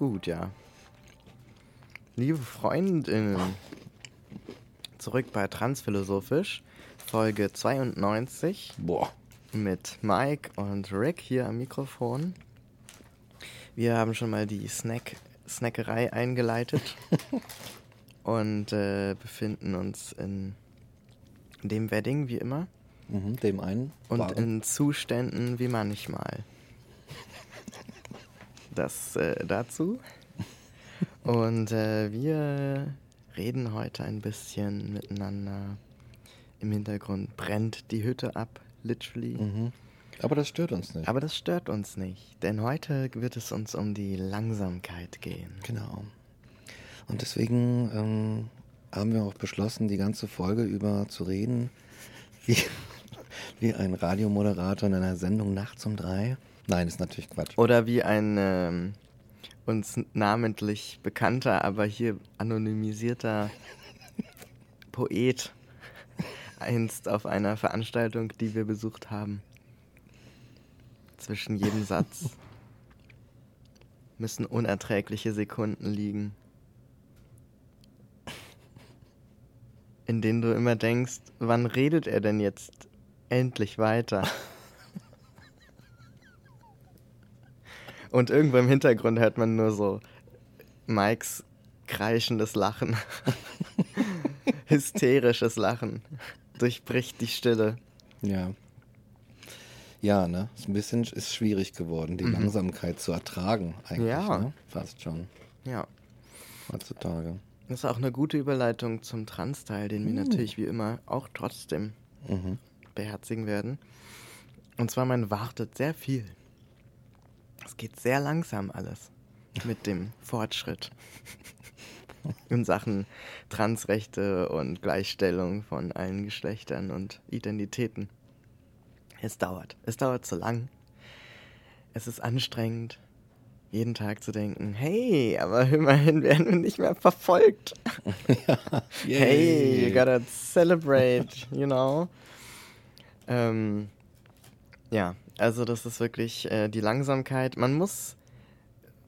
Gut, ja. Liebe Freundinnen, zurück bei Transphilosophisch, Folge 92. Boah. Mit Mike und Rick hier am Mikrofon. Wir haben schon mal die Snack Snackerei eingeleitet und äh, befinden uns in dem Wedding, wie immer. Mhm, dem einen. Und Waren. in Zuständen wie manchmal das äh, dazu. Und äh, wir reden heute ein bisschen miteinander. Im Hintergrund brennt die Hütte ab, literally. Mhm. Aber das stört uns nicht. Aber das stört uns nicht, denn heute wird es uns um die Langsamkeit gehen. Genau. Und deswegen ähm, haben wir auch beschlossen, die ganze Folge über zu reden, wie, wie ein Radiomoderator in einer Sendung nachts um drei. Nein, ist natürlich Quatsch. Oder wie ein ähm, uns namentlich bekannter, aber hier anonymisierter Poet einst auf einer Veranstaltung, die wir besucht haben. Zwischen jedem Satz müssen unerträgliche Sekunden liegen, in denen du immer denkst, wann redet er denn jetzt endlich weiter? Und irgendwo im Hintergrund hört man nur so Mikes kreischendes Lachen. Hysterisches Lachen. Durchbricht die Stille. Ja. Ja, ne? Ist ein bisschen ist schwierig geworden, die mhm. Langsamkeit zu ertragen, eigentlich. Ja. Ne? Fast schon. Ja. Heutzutage. Das ist auch eine gute Überleitung zum Trans-Teil, den wir mhm. natürlich wie immer auch trotzdem mhm. beherzigen werden. Und zwar, man wartet sehr viel. Es geht sehr langsam alles mit dem Fortschritt in Sachen Transrechte und Gleichstellung von allen Geschlechtern und Identitäten. Es dauert. Es dauert zu lang. Es ist anstrengend, jeden Tag zu denken, hey, aber immerhin werden wir nicht mehr verfolgt. ja. Hey, you gotta celebrate, you know. Ähm, ja, also das ist wirklich äh, die Langsamkeit. Man muss,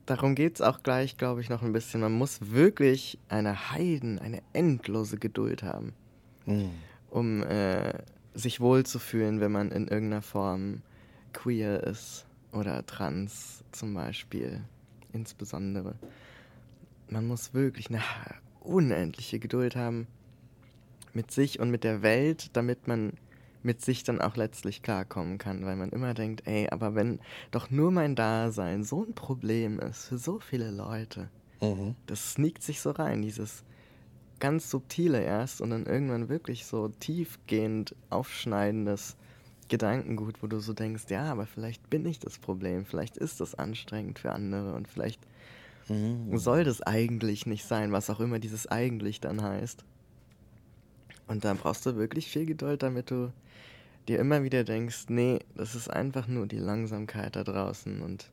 darum geht es auch gleich, glaube ich, noch ein bisschen, man muss wirklich eine Heiden, eine endlose Geduld haben, mhm. um äh, sich wohlzufühlen, wenn man in irgendeiner Form queer ist oder trans zum Beispiel insbesondere. Man muss wirklich eine unendliche Geduld haben mit sich und mit der Welt, damit man mit sich dann auch letztlich klarkommen kann, weil man immer denkt, ey, aber wenn doch nur mein Dasein so ein Problem ist für so viele Leute, mhm. das sneakt sich so rein, dieses ganz subtile erst und dann irgendwann wirklich so tiefgehend aufschneidendes Gedankengut, wo du so denkst, ja, aber vielleicht bin ich das Problem, vielleicht ist das anstrengend für andere und vielleicht mhm. soll das eigentlich nicht sein, was auch immer dieses eigentlich dann heißt. Und da brauchst du wirklich viel Geduld, damit du dir immer wieder denkst, nee, das ist einfach nur die Langsamkeit da draußen und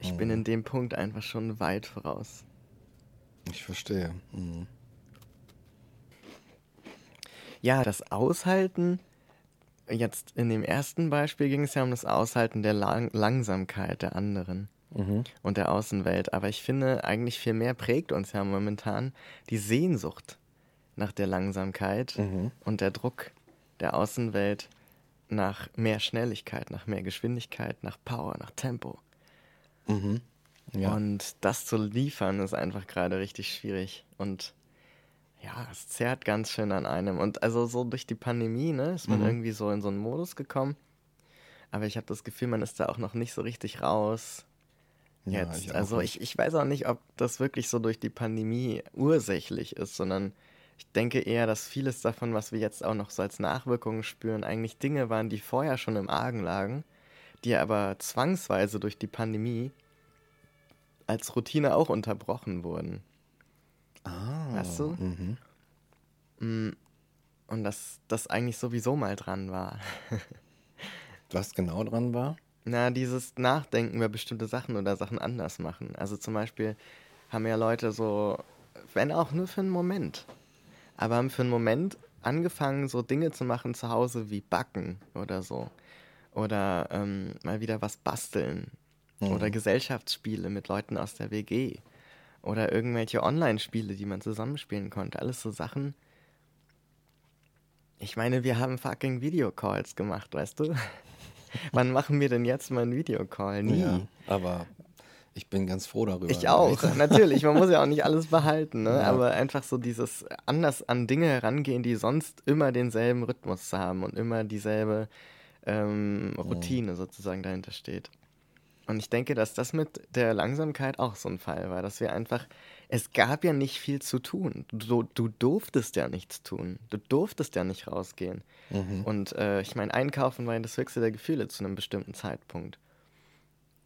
ich mhm. bin in dem Punkt einfach schon weit voraus. Ich verstehe. Mhm. Ja, das Aushalten, jetzt in dem ersten Beispiel ging es ja um das Aushalten der Lang Langsamkeit der anderen mhm. und der Außenwelt, aber ich finde, eigentlich viel mehr prägt uns ja momentan die Sehnsucht nach der Langsamkeit mhm. und der Druck der Außenwelt nach mehr Schnelligkeit, nach mehr Geschwindigkeit, nach Power, nach Tempo. Mhm. Ja. Und das zu liefern ist einfach gerade richtig schwierig. Und ja, es zerrt ganz schön an einem. Und also so durch die Pandemie, ne, ist man Mhm. irgendwie so in so einen Modus gekommen. Aber ich habe das Gefühl, man ist da auch noch nicht so richtig raus. Ja, Jetzt. ich auch also ich, ich weiß auch nicht, ob das wirklich so durch die Pandemie ursächlich ist, sondern ich denke eher, dass vieles davon, was wir jetzt auch noch so als Nachwirkungen spüren, eigentlich Dinge waren, die vorher schon im Argen lagen, die aber zwangsweise durch die Pandemie als Routine auch unterbrochen wurden. Ah. Weißt du? Mhm. Mm, Und dass das eigentlich sowieso mal dran war. Was genau dran war? Na, dieses Nachdenken über bestimmte Sachen oder Sachen anders machen. Also zum Beispiel haben ja Leute so, wenn auch nur für einen Moment, aber haben für einen Moment angefangen, so Dinge zu machen zu Hause wie Backen oder so. Oder ähm, mal wieder was basteln. Oder Gesellschaftsspiele mit Leuten aus der WG. Oder irgendwelche Online-Spiele, die man zusammenspielen konnte. Alles so Sachen. Ich meine, wir haben fucking Videocalls gemacht, weißt du? Wann machen wir denn jetzt mal einen Videocall? Nie. Ja, aber ich bin ganz froh darüber. Ich auch, natürlich. Man muss ja auch nicht alles behalten, ne? Ja. aber einfach so dieses anders an Dinge herangehen, die sonst immer denselben Rhythmus haben und immer dieselbe ähm, Routine sozusagen dahinter steht. Und ich denke, dass das mit der Langsamkeit auch so ein Fall war, dass wir einfach, es gab ja nicht viel zu tun. Du, du durftest ja nichts tun. Du durftest ja nicht rausgehen. Und äh, ich meine, einkaufen war ja das höchste der Gefühle zu einem bestimmten Zeitpunkt.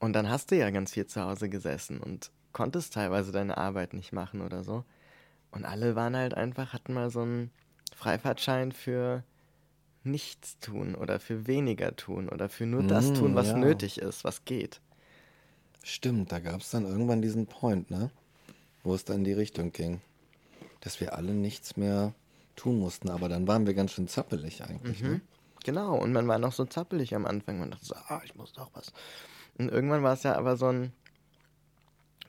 Und dann hast du ja ganz viel zu Hause gesessen und konntest teilweise deine Arbeit nicht machen oder so. Und alle waren halt einfach, hatten mal so einen Freifahrtschein für nichts tun oder für weniger tun oder für nur das Mm, tun, was ja. nötig ist, was geht. Stimmt, da gab es dann irgendwann diesen Point, ne? Wo es dann in die Richtung ging. Dass wir alle nichts mehr tun mussten. Aber dann waren wir ganz schön zappelig eigentlich, ne? Genau, und man war noch so zappelig am Anfang. Man dachte so, ah, ich muss doch was. Und irgendwann war es ja aber so ein,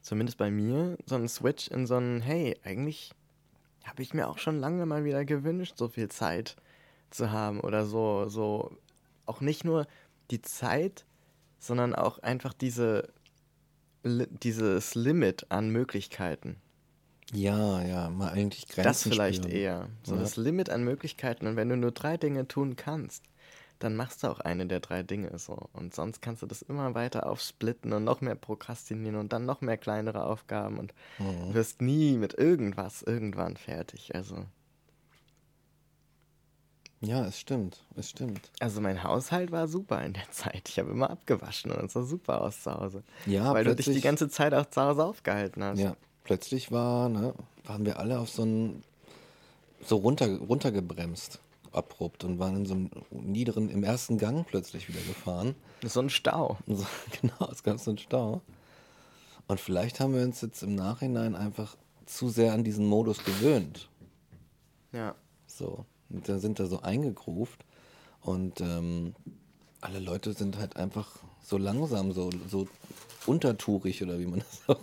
zumindest bei mir, so ein Switch in so ein, hey, eigentlich habe ich mir auch schon lange mal wieder gewünscht, so viel Zeit zu haben oder so, so, auch nicht nur die Zeit, sondern auch einfach diese, dieses Limit an Möglichkeiten. Ja, ja, mal eigentlich Grenzen Das vielleicht spüren. eher. So Ja. das Limit an Möglichkeiten. Und wenn du nur drei Dinge tun kannst, dann machst du auch eine der drei Dinge so. Und sonst kannst du das immer weiter aufsplitten und noch mehr prokrastinieren und dann noch mehr kleinere Aufgaben und Mhm. wirst nie mit irgendwas irgendwann fertig. Also, Ja, es stimmt, es stimmt. also mein Haushalt war super in der Zeit. Ich habe immer abgewaschen und es sah super aus zu Hause. Ja, weil du dich die ganze Zeit auch zu Hause aufgehalten hast. Ja, plötzlich war, ne, waren wir alle auf so einen, so runter, runtergebremst, abrupt und waren in so einem niederen, im ersten Gang plötzlich wieder gefahren. So ein Stau. So, genau, es gab so einen Stau. Und vielleicht haben wir uns jetzt im Nachhinein einfach zu sehr an diesen Modus gewöhnt. Ja. So, und da sind da so eingegruft und ähm, alle Leute sind halt einfach so langsam, so, so untertourig oder wie man das auch,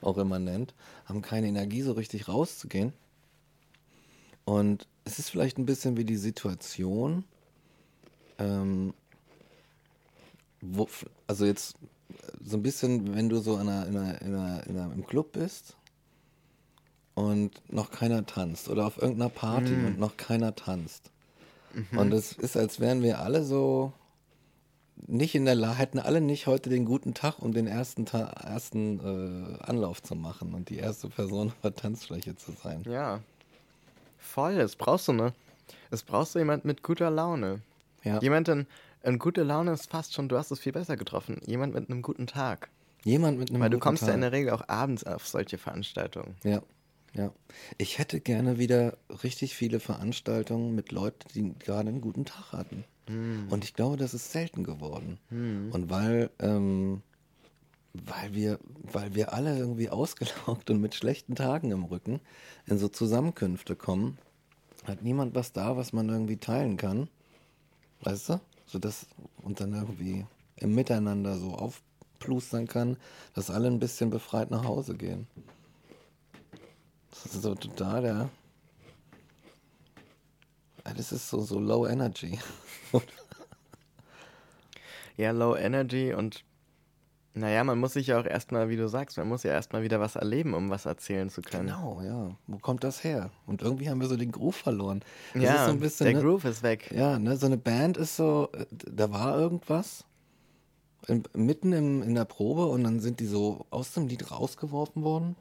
auch immer nennt, haben keine Energie so richtig rauszugehen. Und es ist vielleicht ein bisschen wie die Situation, ähm, wo, also jetzt so ein bisschen, wenn du so in einer, in einer, in einer, in einer, im Club bist und noch keiner tanzt oder auf irgendeiner Party und noch keiner tanzt. Und es ist, als wären wir alle so nicht in der Lage, hätten alle nicht heute den guten Tag, um den ersten, Ta ersten äh, Anlauf zu machen und die erste Person auf der Tanzfläche zu sein. Ja. Voll, es brauchst du, ne? Es brauchst du jemand mit guter Laune. Ja. Jemand, denn in gute Laune ist fast schon, du hast es viel besser getroffen. Jemand mit einem guten Tag. Jemand mit einem Weil du guten kommst Tag. ja in der Regel auch abends auf solche Veranstaltungen. Ja, ja. Ich hätte gerne wieder richtig viele Veranstaltungen mit Leuten, die gerade einen guten Tag hatten. Und ich glaube, das ist selten geworden. Und weil, ähm, weil wir, weil wir alle irgendwie ausgelaugt und mit schlechten Tagen im Rücken in so Zusammenkünfte kommen, hat niemand was da, was man irgendwie teilen kann. Weißt du? So dass, und dann irgendwie im Miteinander so aufplustern kann, dass alle ein bisschen befreit nach Hause gehen. Das ist so total der. Das ist so, so low energy. ja, low energy und naja, man muss sich ja auch erstmal, wie du sagst, man muss ja erstmal wieder was erleben, um was erzählen zu können. Genau, ja. Wo kommt das her? Und irgendwie haben wir so den Groove verloren. Das ja, so bisschen, der ne, Groove ist weg. Ja, ne, so eine Band ist so, äh, da war irgendwas in, mitten im, in der Probe und dann sind die so aus dem Lied rausgeworfen worden.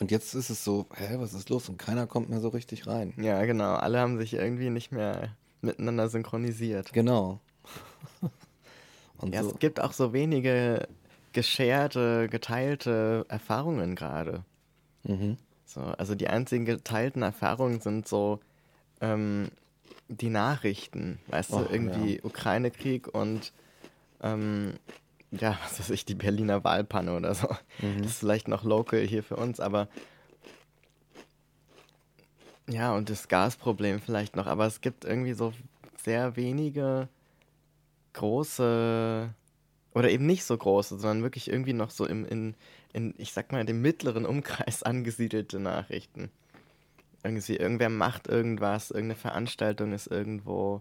Und jetzt ist es so, hä, was ist los? Und keiner kommt mehr so richtig rein. Ja, genau. Alle haben sich irgendwie nicht mehr miteinander synchronisiert. Genau. Und ja, so. es gibt auch so wenige gescherte, geteilte Erfahrungen gerade. Mhm. So, also die einzigen geteilten Erfahrungen sind so ähm, die Nachrichten, weißt Och, du, irgendwie ja. Ukraine-Krieg und ähm, ja, was weiß ich, die Berliner Wahlpanne oder so. Mhm. Das ist vielleicht noch local hier für uns, aber ja, und das Gasproblem vielleicht noch, aber es gibt irgendwie so sehr wenige große oder eben nicht so große, sondern wirklich irgendwie noch so im, in, in, ich sag mal, dem mittleren Umkreis angesiedelte Nachrichten. Irgendwie, irgendwer macht irgendwas, irgendeine Veranstaltung ist irgendwo,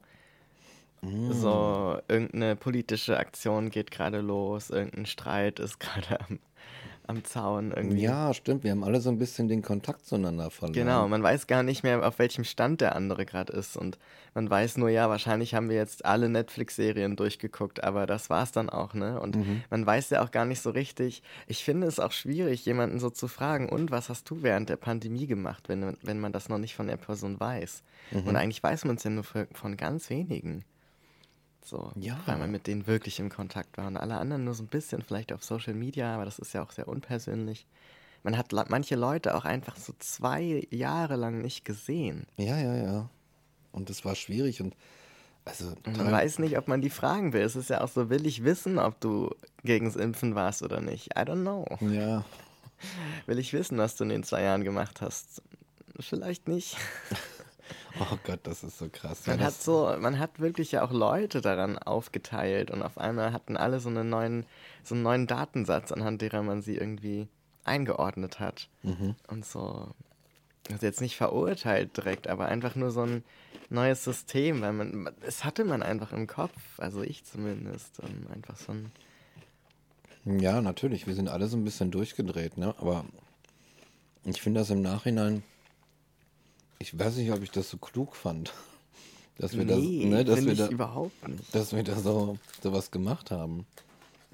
mm. so, irgendeine politische Aktion geht gerade los, irgendein Streit ist gerade am, am Zaun irgendwie. Ja, stimmt. Wir haben alle so ein bisschen den Kontakt zueinander verloren. Genau, man weiß gar nicht mehr, auf welchem Stand der andere gerade ist. Und man weiß nur, ja, wahrscheinlich haben wir jetzt alle Netflix-Serien durchgeguckt, aber das war's dann auch, ne? Und mhm. man weiß ja auch gar nicht so richtig. Ich finde es auch schwierig, jemanden so zu fragen, und was hast du während der Pandemie gemacht, wenn, wenn man das noch nicht von der Person weiß? Mhm. Und eigentlich weiß man es ja nur von ganz wenigen. So, ja. weil man mit denen wirklich im Kontakt war. Und alle anderen nur so ein bisschen, vielleicht auf Social Media, aber das ist ja auch sehr unpersönlich. Man hat manche Leute auch einfach so zwei Jahre lang nicht gesehen. Ja, ja, ja. Und das war schwierig und also. Und man weiß nicht, ob man die fragen will. Es ist ja auch so, will ich wissen, ob du gegens Impfen warst oder nicht? I don't know. Ja. Will ich wissen, was du in den zwei Jahren gemacht hast? Vielleicht nicht. Oh Gott, das ist so krass. Man ja, hat so, man hat wirklich ja auch Leute daran aufgeteilt und auf einmal hatten alle so einen neuen, so einen neuen Datensatz, anhand derer man sie irgendwie eingeordnet hat. Mhm. Und so, also jetzt nicht verurteilt direkt, aber einfach nur so ein neues System, weil man, es hatte man einfach im Kopf, also ich zumindest, und einfach so ein. Ja, natürlich, wir sind alle so ein bisschen durchgedreht, ne? Aber ich finde das im Nachhinein ich weiß nicht, ob ich das so klug fand. Dass wir nee, das, ne, dass wir da, überhaupt nicht. Dass wir da so, so was gemacht haben.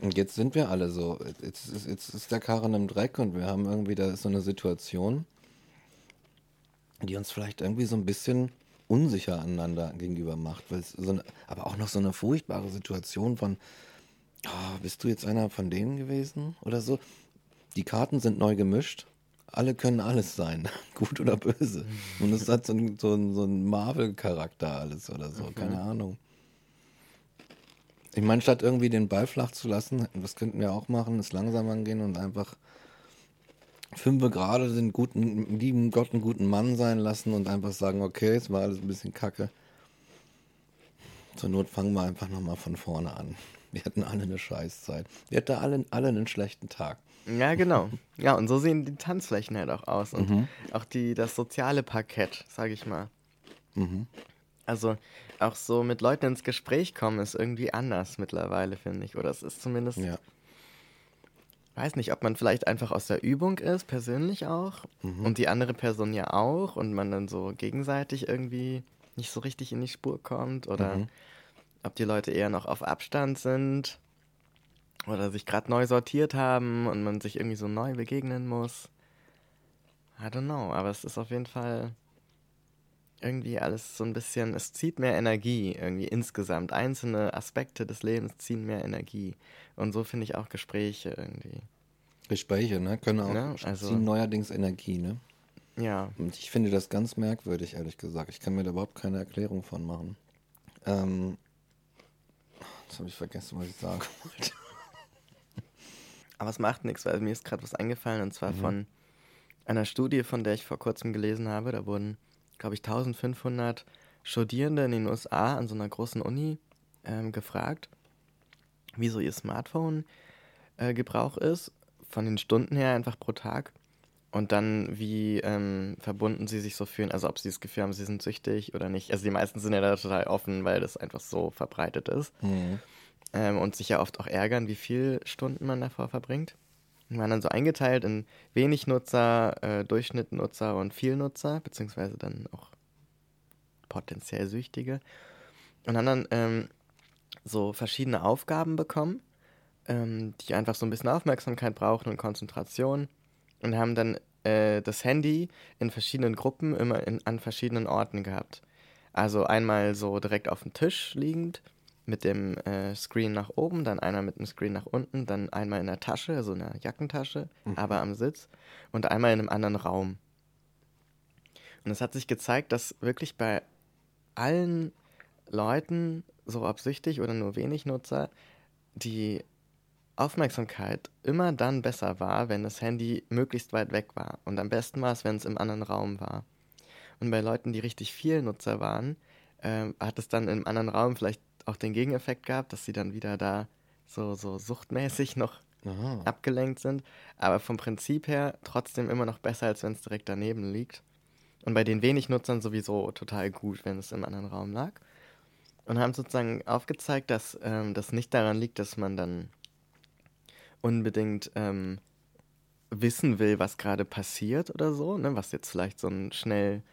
Und jetzt sind wir alle so. Jetzt ist, jetzt ist der Karren im Dreck und wir haben irgendwie da so eine Situation, die uns vielleicht irgendwie so ein bisschen unsicher aneinander gegenüber macht. Weil so eine, aber auch noch so eine furchtbare Situation von, oh, bist du jetzt einer von denen gewesen oder so? Die Karten sind neu gemischt alle können alles sein, gut oder böse. Und es hat so einen so so ein Marvel-Charakter alles oder so, keine Ahnung. Ich meine, statt irgendwie den Ball flach zu lassen, das könnten wir auch machen, es langsam angehen und einfach fünf gerade den guten, lieben Gott einen guten Mann sein lassen und einfach sagen, okay, es war alles ein bisschen kacke. Zur Not fangen wir einfach nochmal von vorne an. Wir hatten alle eine Scheißzeit. Wir hatten alle, alle einen schlechten Tag. Ja, genau. Ja, und so sehen die Tanzflächen halt auch aus. Und mhm. auch die, das soziale Parkett, sage ich mal. Mhm. Also auch so mit Leuten ins Gespräch kommen ist irgendwie anders mittlerweile, finde ich. Oder es ist zumindest. Ja. Weiß nicht, ob man vielleicht einfach aus der Übung ist, persönlich auch. Mhm. Und die andere Person ja auch. Und man dann so gegenseitig irgendwie nicht so richtig in die Spur kommt. Oder mhm. ob die Leute eher noch auf Abstand sind oder sich gerade neu sortiert haben und man sich irgendwie so neu begegnen muss. I don't know, aber es ist auf jeden Fall irgendwie alles so ein bisschen, es zieht mehr Energie irgendwie insgesamt. Einzelne Aspekte des Lebens ziehen mehr Energie. Und so finde ich auch Gespräche irgendwie. Gespräche, ne? Können auch ne? Also, ziehen neuerdings Energie, ne? Ja. Und ich finde das ganz merkwürdig, ehrlich gesagt. Ich kann mir da überhaupt keine Erklärung von machen. Ähm, jetzt habe ich vergessen, was ich sagen wollte. Aber es macht nichts, weil mir ist gerade was eingefallen und zwar mhm. von einer Studie, von der ich vor kurzem gelesen habe. Da wurden, glaube ich, 1500 Studierende in den USA an so einer großen Uni ähm, gefragt, wie so ihr Smartphone-Gebrauch äh, ist, von den Stunden her einfach pro Tag. und dann, wie ähm, verbunden sie sich so fühlen, also ob sie das Gefühl haben, sie sind süchtig oder nicht. Also die meisten sind ja da total offen, weil das einfach so verbreitet ist. Mhm. Ähm, und sich ja oft auch ärgern, wie viele Stunden man davor verbringt. Wir waren dann so eingeteilt in wenig Nutzer, äh, Durchschnittnutzer und Vielnutzer, beziehungsweise dann auch potenziell Süchtige. Und haben dann ähm, so verschiedene Aufgaben bekommen, ähm, die einfach so ein bisschen Aufmerksamkeit brauchen und Konzentration. Und haben dann äh, das Handy in verschiedenen Gruppen immer in, an verschiedenen Orten gehabt. Also einmal so direkt auf dem Tisch liegend mit dem äh, Screen nach oben, dann einer mit dem Screen nach unten, dann einmal in der Tasche, also in der Jackentasche, mhm. aber am Sitz und einmal in einem anderen Raum. Und es hat sich gezeigt, dass wirklich bei allen Leuten, so absichtlich oder nur wenig Nutzer, die Aufmerksamkeit immer dann besser war, wenn das Handy möglichst weit weg war. Und am besten war es, wenn es im anderen Raum war. Und bei Leuten, die richtig viel Nutzer waren, äh, hat es dann im anderen Raum vielleicht auch den Gegeneffekt gehabt, dass sie dann wieder da so, so suchtmäßig noch Aha. abgelenkt sind. Aber vom Prinzip her trotzdem immer noch besser, als wenn es direkt daneben liegt. Und bei den wenig Nutzern sowieso total gut, wenn es im anderen Raum lag. Und haben sozusagen aufgezeigt, dass ähm, das nicht daran liegt, dass man dann unbedingt ähm, wissen will, was gerade passiert oder so, ne? was jetzt vielleicht so ein schnell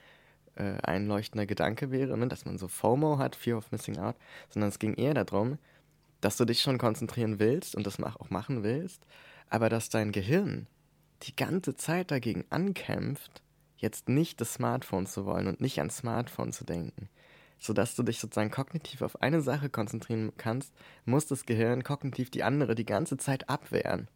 äh, einleuchtender Gedanke wäre, ne? dass man so FOMO hat, Fear of Missing Out, sondern es ging eher darum, dass du dich schon konzentrieren willst und das auch machen willst, aber dass dein Gehirn die ganze Zeit dagegen ankämpft, jetzt nicht das Smartphone zu wollen und nicht ans Smartphone zu denken. Sodass du dich sozusagen kognitiv auf eine Sache konzentrieren kannst, muss das Gehirn kognitiv die andere die ganze Zeit abwehren.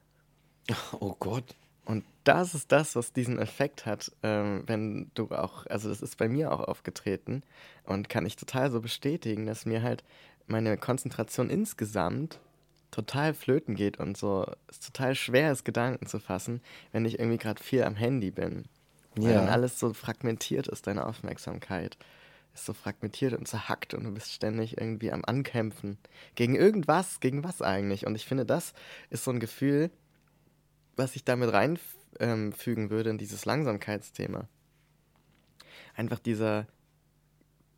Oh Gott. Und das ist das, was diesen Effekt hat, ähm, wenn du auch, also das ist bei mir auch aufgetreten und kann ich total so bestätigen, dass mir halt meine Konzentration insgesamt total flöten geht und so es total schwer ist, Gedanken zu fassen, wenn ich irgendwie gerade viel am Handy bin. Weil ja. dann alles so fragmentiert ist, deine Aufmerksamkeit ist so fragmentiert und zerhackt und du bist ständig irgendwie am Ankämpfen. Gegen irgendwas, gegen was eigentlich? Und ich finde, das ist so ein Gefühl, was ich damit reinfügen ähm, würde in dieses Langsamkeitsthema. Einfach dieser,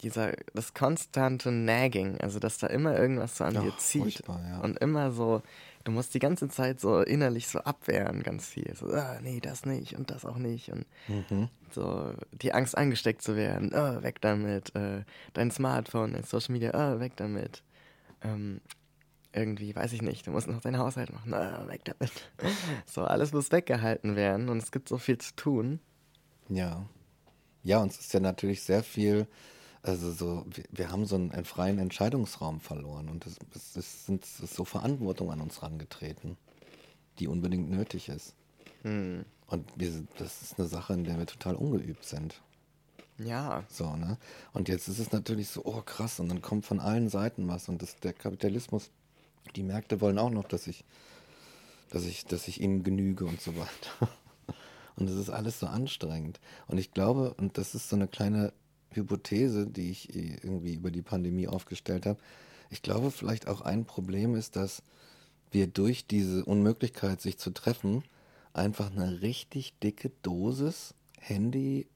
dieser, das konstante Nagging, also dass da immer irgendwas so an oh, dir zieht ja. und immer so, du musst die ganze Zeit so innerlich so abwehren, ganz viel. So, ah, nee, das nicht und das auch nicht und mhm. so die Angst angesteckt zu werden, oh, weg damit, äh, dein Smartphone, Social Media, oh, weg damit. Ähm, irgendwie, weiß ich nicht, du musst noch deinen Haushalt machen, ah, weg damit. So, alles muss weggehalten werden und es gibt so viel zu tun. Ja. Ja, uns ist ja natürlich sehr viel, also so, wir, wir haben so einen, einen, freien Entscheidungsraum verloren und es, es, es sind es ist so Verantwortung an uns rangetreten, die unbedingt nötig ist. Hm. Und wir, das ist eine Sache, in der wir total ungeübt sind. Ja. So, ne? Und jetzt ist es natürlich so, oh krass, und dann kommt von allen Seiten was und das, der Kapitalismus die Märkte wollen auch noch, dass ich, dass ich, dass ich ihnen genüge und so weiter. Und es ist alles so anstrengend. Und ich glaube, und das ist so eine kleine Hypothese, die ich irgendwie über die Pandemie aufgestellt habe. Ich glaube, vielleicht auch ein Problem ist, dass wir durch diese Unmöglichkeit, sich zu treffen, einfach eine richtig dicke Dosis Handy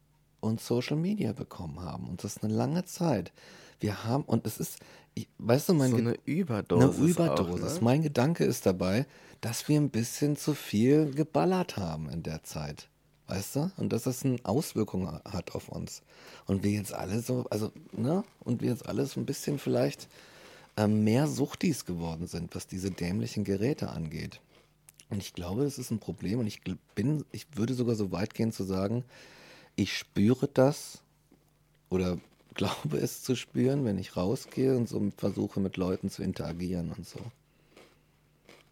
und Social Media bekommen haben. Und das ist eine lange Zeit. Wir haben, und es ist, ich, weißt du, mein so eine Überdosis. Eine Überdosis. Auch, ne? Mein Gedanke ist dabei, dass wir ein bisschen zu viel geballert haben in der Zeit. Weißt du? Und dass das eine Auswirkung hat auf uns. Und wir jetzt alle so, also, ne? Und wir jetzt alle so ein bisschen vielleicht äh, mehr Suchtis geworden sind, was diese dämlichen Geräte angeht. Und ich glaube, das ist ein Problem. Und ich bin, ich würde sogar so weit gehen zu sagen, ich spüre das oder glaube es zu spüren, wenn ich rausgehe und so versuche mit Leuten zu interagieren und so.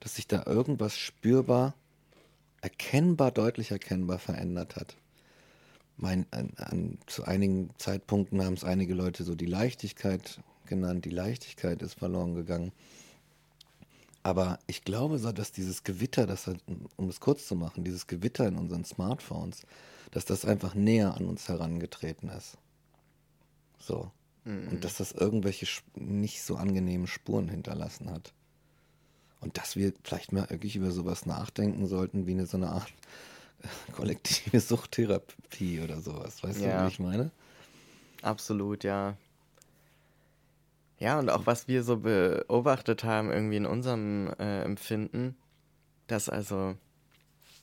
Dass sich da irgendwas spürbar, erkennbar, deutlich erkennbar verändert hat. Mein, an, an, zu einigen Zeitpunkten haben es einige Leute so die Leichtigkeit genannt. Die Leichtigkeit ist verloren gegangen. Aber ich glaube so, dass dieses Gewitter, das halt, um es kurz zu machen, dieses Gewitter in unseren Smartphones, dass das einfach näher an uns herangetreten ist. So. Mhm. Und dass das irgendwelche nicht so angenehmen Spuren hinterlassen hat. Und dass wir vielleicht mal wirklich über sowas nachdenken sollten, wie eine so eine Art kollektive Suchttherapie oder sowas. Weißt ja. du, wie ich meine? Absolut, ja. Ja, und auch was wir so beobachtet haben, irgendwie in unserem äh, Empfinden, dass also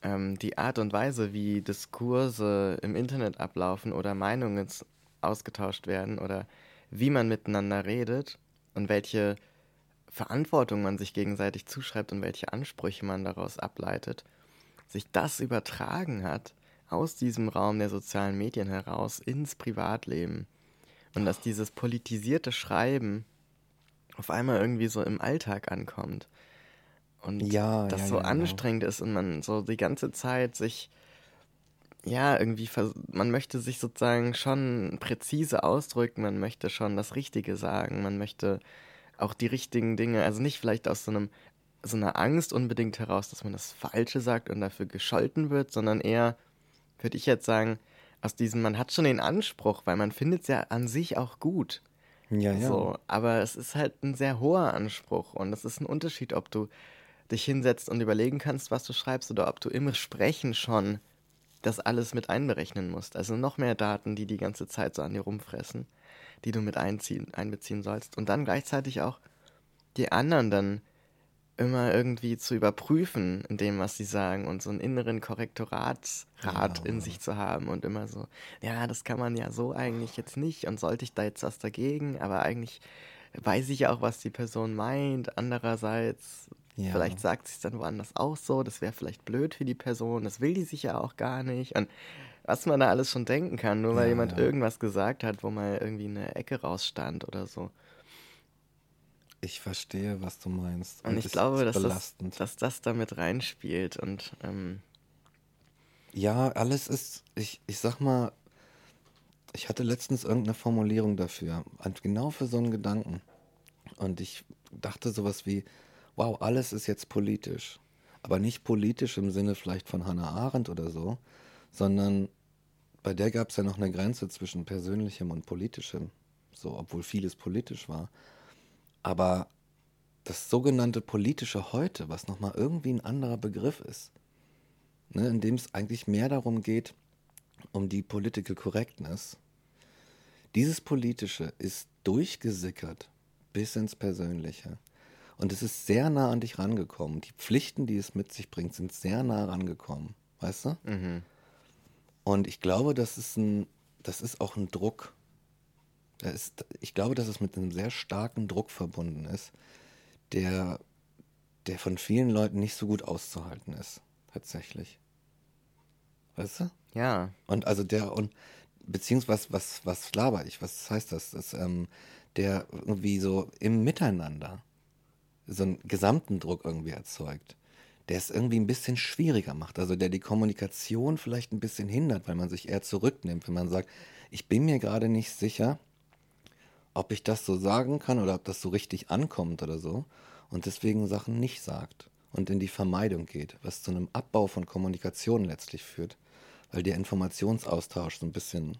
ähm, die Art und Weise, wie Diskurse im Internet ablaufen oder Meinungen ausgetauscht werden oder wie man miteinander redet und welche Verantwortung man sich gegenseitig zuschreibt und welche Ansprüche man daraus ableitet, sich das übertragen hat aus diesem Raum der sozialen Medien heraus ins Privatleben. Und dass dieses politisierte Schreiben auf einmal irgendwie so im Alltag ankommt. Und ja, das ja, so ja, genau. anstrengend genau. ist und man so die ganze Zeit sich, ja, irgendwie, man möchte sich sozusagen schon präzise ausdrücken, man möchte schon das Richtige sagen, man möchte auch die richtigen Dinge, also nicht vielleicht aus so einem so einer Angst unbedingt heraus, dass man das Falsche sagt und dafür gescholten wird, sondern eher, würde ich jetzt sagen, aus diesem, man hat schon den Anspruch, weil man findet es ja an sich auch gut. Ja, ja. So, aber es ist halt ein sehr hoher Anspruch und es ist ein Unterschied, ob du dich hinsetzt und überlegen kannst, was du schreibst, oder ob du im Sprechen schon das alles mit einberechnen musst. Also noch mehr Daten, die die ganze Zeit so an dir rumfressen, die du mit einziehen, einbeziehen sollst. Und dann gleichzeitig auch die anderen dann immer irgendwie zu überprüfen in dem, was sie sagen und so einen inneren Korrektoratsrat genau. in sich zu haben und immer so, ja, das kann man ja so eigentlich jetzt nicht und sollte ich da jetzt was dagegen, aber eigentlich weiß ich ja auch, was die Person meint. Andererseits, ja. vielleicht sagt sie es dann woanders auch so, das wäre vielleicht blöd für die Person, das will die sich ja auch gar nicht. Und was man da alles schon denken kann, nur weil ja, jemand ja. irgendwas gesagt hat, wo mal irgendwie eine Ecke rausstand oder so. Ich verstehe, was du meinst. Und, und ich glaube, dass das, dass das damit reinspielt. Und ähm ja, alles ist, ich, ich sag mal, ich hatte letztens irgendeine Formulierung dafür, genau für so einen Gedanken. Und ich dachte sowas wie, wow, alles ist jetzt politisch. Aber nicht politisch im Sinne vielleicht von Hannah Arendt oder so, sondern bei der gab es ja noch eine Grenze zwischen persönlichem und politischem. So, obwohl vieles politisch war. Aber das sogenannte politische Heute, was nochmal irgendwie ein anderer Begriff ist, ne, in dem es eigentlich mehr darum geht, um die Political Correctness, dieses Politische ist durchgesickert bis ins Persönliche. Und es ist sehr nah an dich rangekommen. Die Pflichten, die es mit sich bringt, sind sehr nah rangekommen. Weißt du? Mhm. Und ich glaube, das ist ein, das ist auch ein Druck, ist, ich glaube, dass es mit einem sehr starken Druck verbunden ist, der, der von vielen Leuten nicht so gut auszuhalten ist, tatsächlich. Weißt du? Ja. Und also der, und beziehungsweise was, was laber ich? Was heißt das? das ähm, der irgendwie so im Miteinander so einen gesamten Druck irgendwie erzeugt, der es irgendwie ein bisschen schwieriger macht. Also der die Kommunikation vielleicht ein bisschen hindert, weil man sich eher zurücknimmt, wenn man sagt, ich bin mir gerade nicht sicher, ob ich das so sagen kann oder ob das so richtig ankommt oder so und deswegen Sachen nicht sagt und in die Vermeidung geht, was zu einem Abbau von Kommunikation letztlich führt, weil der Informationsaustausch so ein bisschen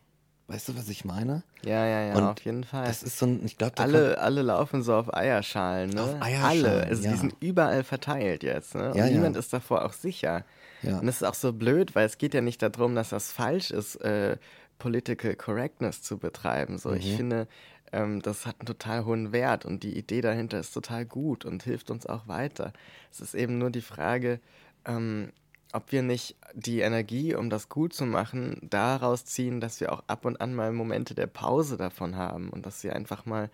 Weißt du, was ich meine? Ja, ja, ja, und auf jeden Fall. Das ist so ein, ich glaube, alle, alle laufen so auf Eierschalen, ne? Auf Eierschalen. Alle. Also ja. die sind überall verteilt jetzt, ne? Und ja, niemand ja. ist davor auch sicher. Ja. Und es ist auch so blöd, weil es geht ja nicht darum, dass das falsch ist, äh, Political Correctness zu betreiben. So, mhm. ich finde, ähm, das hat einen total hohen Wert und die Idee dahinter ist total gut und hilft uns auch weiter. Es ist eben nur die Frage, ähm, ob wir nicht die Energie, um das gut zu machen, daraus ziehen, dass wir auch ab und an mal Momente der Pause davon haben und dass wir einfach mal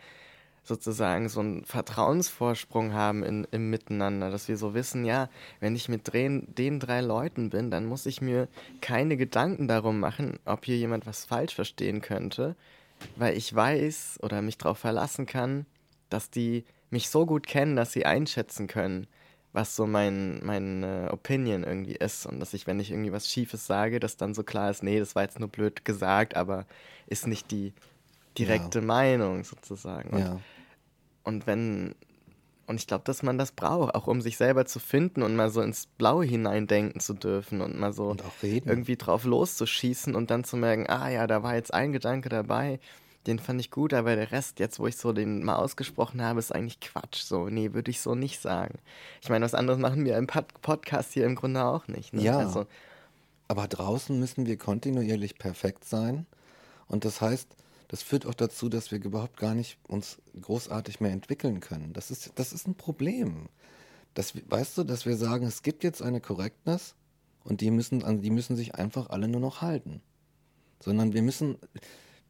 sozusagen so einen Vertrauensvorsprung haben in, im Miteinander, dass wir so wissen, ja, wenn ich mit den, den drei Leuten bin, dann muss ich mir keine Gedanken darum machen, ob hier jemand was falsch verstehen könnte, weil ich weiß oder mich darauf verlassen kann, dass die mich so gut kennen, dass sie einschätzen können, was so mein, meine Opinion irgendwie ist. Und dass ich, wenn ich irgendwie was Schiefes sage, dass dann so klar ist, nee, das war jetzt nur blöd gesagt, aber ist nicht die direkte ja. Meinung sozusagen. Und, ja. und wenn, und ich glaube, dass man das braucht, auch um sich selber zu finden und mal so ins Blaue hineindenken zu dürfen und mal so irgendwie drauf loszuschießen und dann zu merken, ah ja, da war jetzt ein Gedanke dabei, den fand ich gut, aber der Rest, jetzt wo ich so den mal ausgesprochen habe, ist eigentlich Quatsch. So, nee, würde ich so nicht sagen. Ich meine, was anderes machen wir im Pod Podcast hier im Grunde auch nicht. Ne? Ja. Also, aber draußen müssen wir kontinuierlich perfekt sein. Und das heißt, das führt auch dazu, dass wir überhaupt gar nicht uns großartig mehr entwickeln können. Das ist, das ist ein Problem. Das, weißt du, dass wir sagen, es gibt jetzt eine Correctness und die müssen, die müssen sich einfach alle nur noch halten. Sondern wir müssen,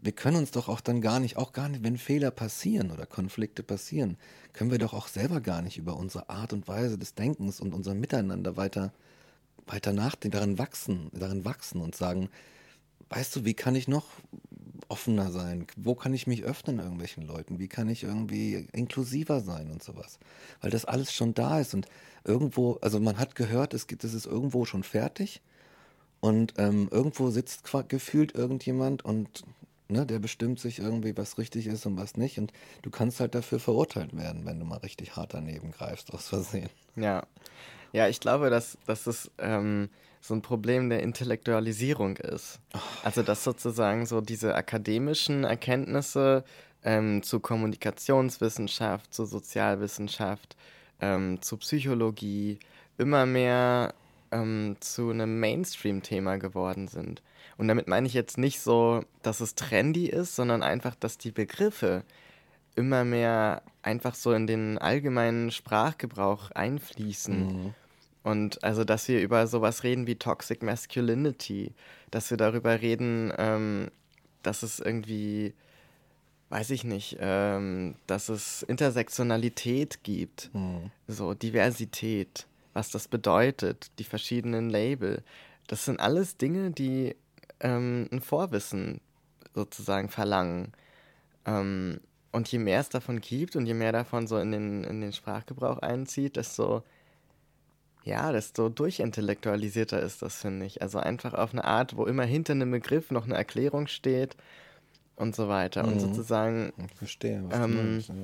wir können uns doch auch dann gar nicht, auch gar nicht, wenn Fehler passieren oder Konflikte passieren, können wir doch auch selber gar nicht über unsere Art und Weise des Denkens und unser Miteinander weiter, weiter nachdenken, darin wachsen, darin wachsen und sagen, weißt du, wie kann ich noch offener sein? Wo kann ich mich öffnen irgendwelchen Leuten? Wie kann ich irgendwie inklusiver sein und sowas? Weil das alles schon da ist und irgendwo, also man hat gehört, es gibt, es ist irgendwo schon fertig und ähm, irgendwo sitzt gefühlt irgendjemand und ne, der bestimmt sich irgendwie, was richtig ist und was nicht und du kannst halt dafür verurteilt werden, wenn du mal richtig hart daneben greifst aus Versehen. Ja, ja, ich glaube, dass, dass es ähm, so ein Problem der Intellektualisierung ist. Also dass sozusagen so diese akademischen Erkenntnisse ähm, zu Kommunikationswissenschaft, zu Sozialwissenschaft, ähm, zu Psychologie immer mehr ähm, zu einem Mainstream-Thema geworden sind. Und damit meine ich jetzt nicht so, dass es trendy ist, sondern einfach, dass die Begriffe immer mehr einfach so in den allgemeinen Sprachgebrauch einfließen. Mhm. Und also, dass wir über sowas reden wie Toxic Masculinity, dass wir darüber reden, ähm, dass es irgendwie, weiß ich nicht, ähm, dass es Intersektionalität gibt, mhm. so Diversität, was das bedeutet, die verschiedenen Label. Das sind alles Dinge, die ähm, ein Vorwissen sozusagen verlangen. Ähm, und je mehr es davon gibt und je mehr davon so in den, in den Sprachgebrauch einzieht, desto ja, desto durchintellektualisierter ist das, finde ich. Also einfach auf eine Art, wo immer hinter einem Begriff noch eine Erklärung steht und so weiter. Mhm. Und sozusagen. Ich verstehe, was ähm, du meinst. Ja.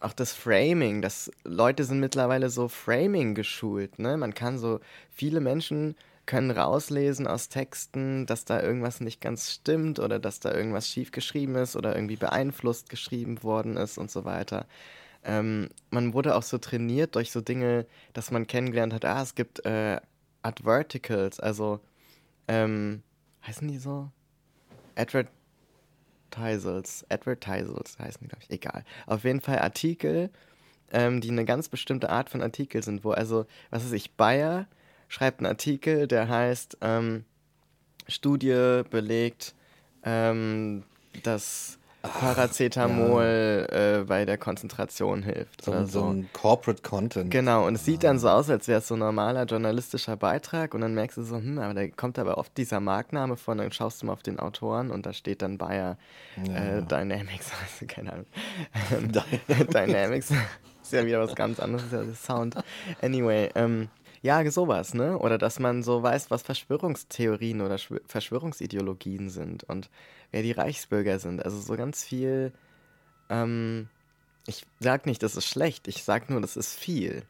Auch das Framing, das Leute sind mittlerweile so Framing geschult, ne? Man kann so, viele Menschen können rauslesen aus Texten, dass da irgendwas nicht ganz stimmt oder dass da irgendwas schief geschrieben ist oder irgendwie beeinflusst geschrieben worden ist und so weiter ähm, man wurde auch so trainiert durch so Dinge, dass man kennengelernt hat, ah, es gibt äh, Adverticals, also, ähm, heißen die so? Advertisals, Advertisals heißen die, glaube ich, egal. Auf jeden Fall Artikel, ähm, die eine ganz bestimmte Art von Artikel sind, wo also, was weiß ich, Bayer schreibt einen Artikel, der heißt, ähm, Studie belegt, ähm, dass Paracetamol ja. äh, bei der Konzentration hilft. So, so. so ein Corporate Content. Genau, und es sieht dann so aus, als wäre es so ein normaler journalistischer Beitrag und dann merkst du so, hm, aber da kommt aber oft dieser Markname von, dann schaust du mal auf den Autoren und da steht dann Bayer ja. äh, Dynamics, also keine Ahnung. Dynamics ist ja wieder was ganz anderes, ja der Sound. Anyway, ähm, ja, sowas, ne? Oder dass man so weiß, was Verschwörungstheorien oder Verschwörungsideologien sind und wer die Reichsbürger sind. Also so ganz viel. Ähm, ich sag nicht, das ist schlecht, ich sag nur, das ist viel.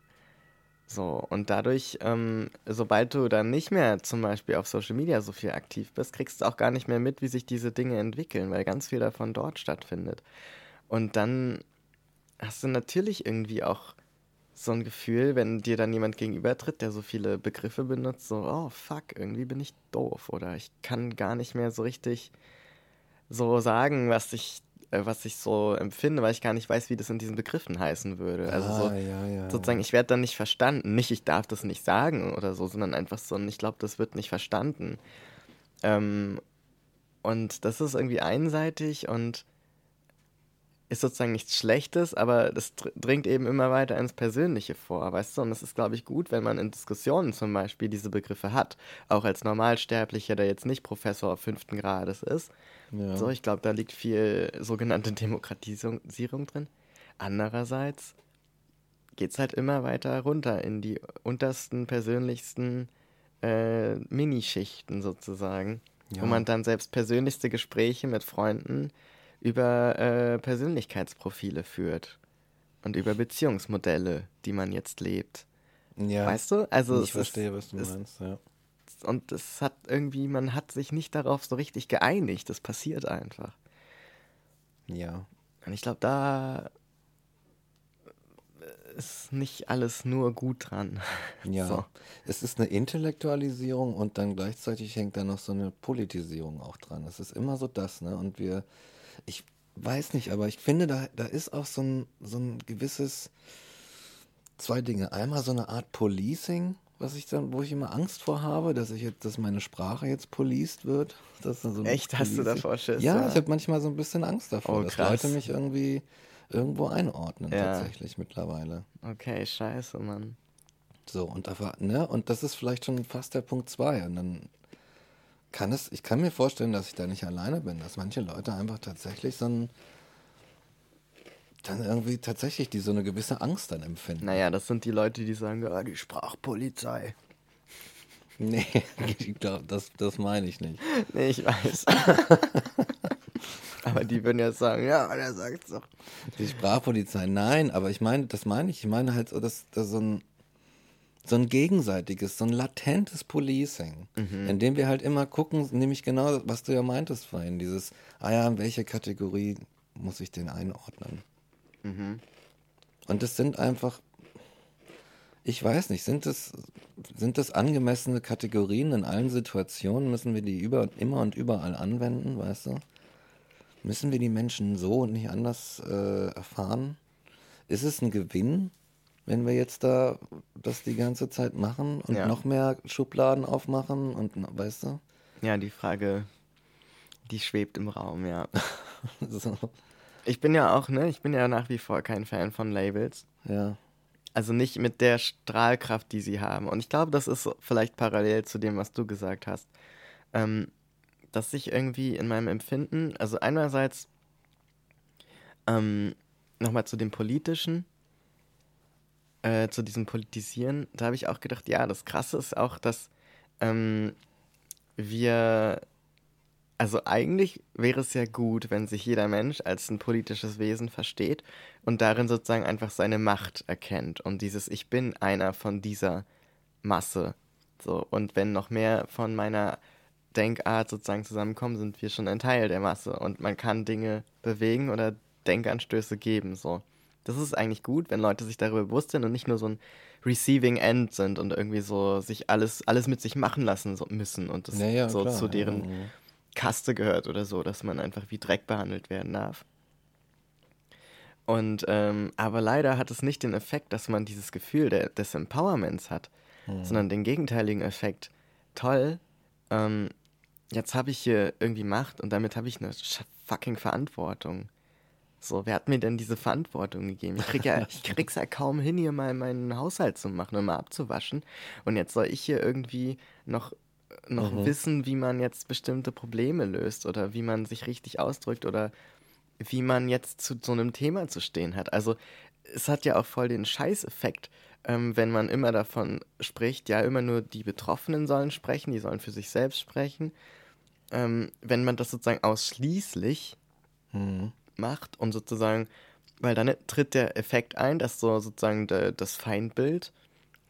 So, und dadurch, ähm, sobald du dann nicht mehr zum Beispiel auf Social Media so viel aktiv bist, kriegst du auch gar nicht mehr mit, wie sich diese Dinge entwickeln, weil ganz viel davon dort stattfindet. Und dann hast du natürlich irgendwie auch so ein Gefühl, wenn dir dann jemand gegenübertritt, der so viele Begriffe benutzt, so, oh fuck, irgendwie bin ich doof oder ich kann gar nicht mehr so richtig so sagen, was ich, äh, was ich so empfinde, weil ich gar nicht weiß, wie das in diesen Begriffen heißen würde. Also so, ah, ja, ja, sozusagen, ich werde dann nicht verstanden. Nicht, ich darf das nicht sagen oder so, sondern einfach so, ich glaube, das wird nicht verstanden. Ähm, und das ist irgendwie einseitig und ist sozusagen nichts Schlechtes, aber das dringt eben immer weiter ins Persönliche vor, weißt du? Und es ist, glaube ich, gut, wenn man in Diskussionen zum Beispiel diese Begriffe hat, auch als Normalsterblicher, der jetzt nicht Professor fünften Grades ist. Ja. So, ich glaube, da liegt viel sogenannte Demokratisierung drin. Andererseits geht es halt immer weiter runter in die untersten, persönlichsten äh, Minischichten sozusagen, ja. wo man dann selbst persönlichste Gespräche mit Freunden über äh, Persönlichkeitsprofile führt und über Beziehungsmodelle, die man jetzt lebt. Ja. Weißt du? Also ich verstehe, ist, was du meinst, ja. Und es hat irgendwie, man hat sich nicht darauf so richtig geeinigt. Das passiert einfach. Ja. Und ich glaube, da ist nicht alles nur gut dran. Ja, so. es ist eine Intellektualisierung und dann gleichzeitig hängt da noch so eine Politisierung auch dran. Es ist immer so das, ne? Und wir, ich weiß nicht, aber ich finde, da, da ist auch so ein, so ein gewisses, zwei Dinge. Einmal so eine Art Policing, was ich dann, wo ich immer Angst vor habe, dass ich jetzt, dass meine Sprache jetzt policed wird. So Echt, hast du davor Schiss? Ja, ja? ich habe manchmal so ein bisschen Angst davor, oh, dass Leute mich irgendwie irgendwo einordnen ja. tatsächlich mittlerweile. Okay, scheiße, Mann. So, und da ne, und das ist vielleicht schon fast der Punkt zwei. Und dann kann es, ich kann mir vorstellen, dass ich da nicht alleine bin, dass manche Leute einfach tatsächlich so ein dann irgendwie tatsächlich die so eine gewisse Angst dann empfinden. Naja, das sind die Leute, die sagen, ah, die Sprachpolizei. Nee, glaub, das, das meine ich nicht. Nee, ich weiß. aber die würden ja sagen, ja, der sagt doch. Die Sprachpolizei, nein, aber ich meine, das meine ich. Ich meine halt so, dass, dass so ein so ein gegenseitiges, so ein latentes Policing, mhm. in dem wir halt immer gucken, nämlich genau, was du ja meintest vorhin, dieses, ah ja, in welche Kategorie muss ich den einordnen? Mhm. Und das sind einfach, ich weiß nicht, sind das, sind das angemessene Kategorien in allen Situationen? Müssen wir die über, immer und überall anwenden, weißt du? Müssen wir die Menschen so und nicht anders äh, erfahren? Ist es ein Gewinn, wenn wir jetzt da das die ganze Zeit machen und ja. noch mehr Schubladen aufmachen und weißt du? Ja, die Frage, die schwebt im Raum, ja. so. Ich bin ja auch, ne, ich bin ja nach wie vor kein Fan von Labels. Ja. Also nicht mit der Strahlkraft, die sie haben. Und ich glaube, das ist vielleicht parallel zu dem, was du gesagt hast. Ähm, dass ich irgendwie in meinem Empfinden, also einerseits ähm, nochmal zu dem Politischen, äh, zu diesem Politisieren, da habe ich auch gedacht, ja, das Krasse ist auch, dass ähm, wir also eigentlich wäre es ja gut, wenn sich jeder Mensch als ein politisches Wesen versteht und darin sozusagen einfach seine Macht erkennt und dieses Ich bin einer von dieser Masse. So, und wenn noch mehr von meiner Denkart sozusagen zusammenkommen, sind wir schon ein Teil der Masse und man kann Dinge bewegen oder Denkanstöße geben. So. Das ist eigentlich gut, wenn Leute sich darüber bewusst sind und nicht nur so ein Receiving End sind und irgendwie so sich alles, alles mit sich machen lassen so müssen und das ja, ja, so klar. zu deren ja, Kaste gehört oder so, dass man einfach wie Dreck behandelt werden darf. Und ähm, aber leider hat es nicht den Effekt, dass man dieses Gefühl der, des Empowerments hat, hm. sondern den gegenteiligen Effekt. Toll, ähm, jetzt habe ich hier irgendwie Macht und damit habe ich eine fucking Verantwortung. So, wer hat mir denn diese Verantwortung gegeben? Ich, krieg ja, ich krieg's ja kaum hin, hier mal meinen Haushalt zu machen und mal abzuwaschen. Und jetzt soll ich hier irgendwie noch noch mhm. wissen, wie man jetzt bestimmte Probleme löst oder wie man sich richtig ausdrückt oder wie man jetzt zu so einem Thema zu stehen hat. Also es hat ja auch voll den Scheißeffekt, ähm, wenn man immer davon spricht, ja, immer nur die Betroffenen sollen sprechen, die sollen für sich selbst sprechen. Ähm, wenn man das sozusagen ausschließlich mhm. Macht und sozusagen, weil dann tritt der Effekt ein, dass so sozusagen de, das Feindbild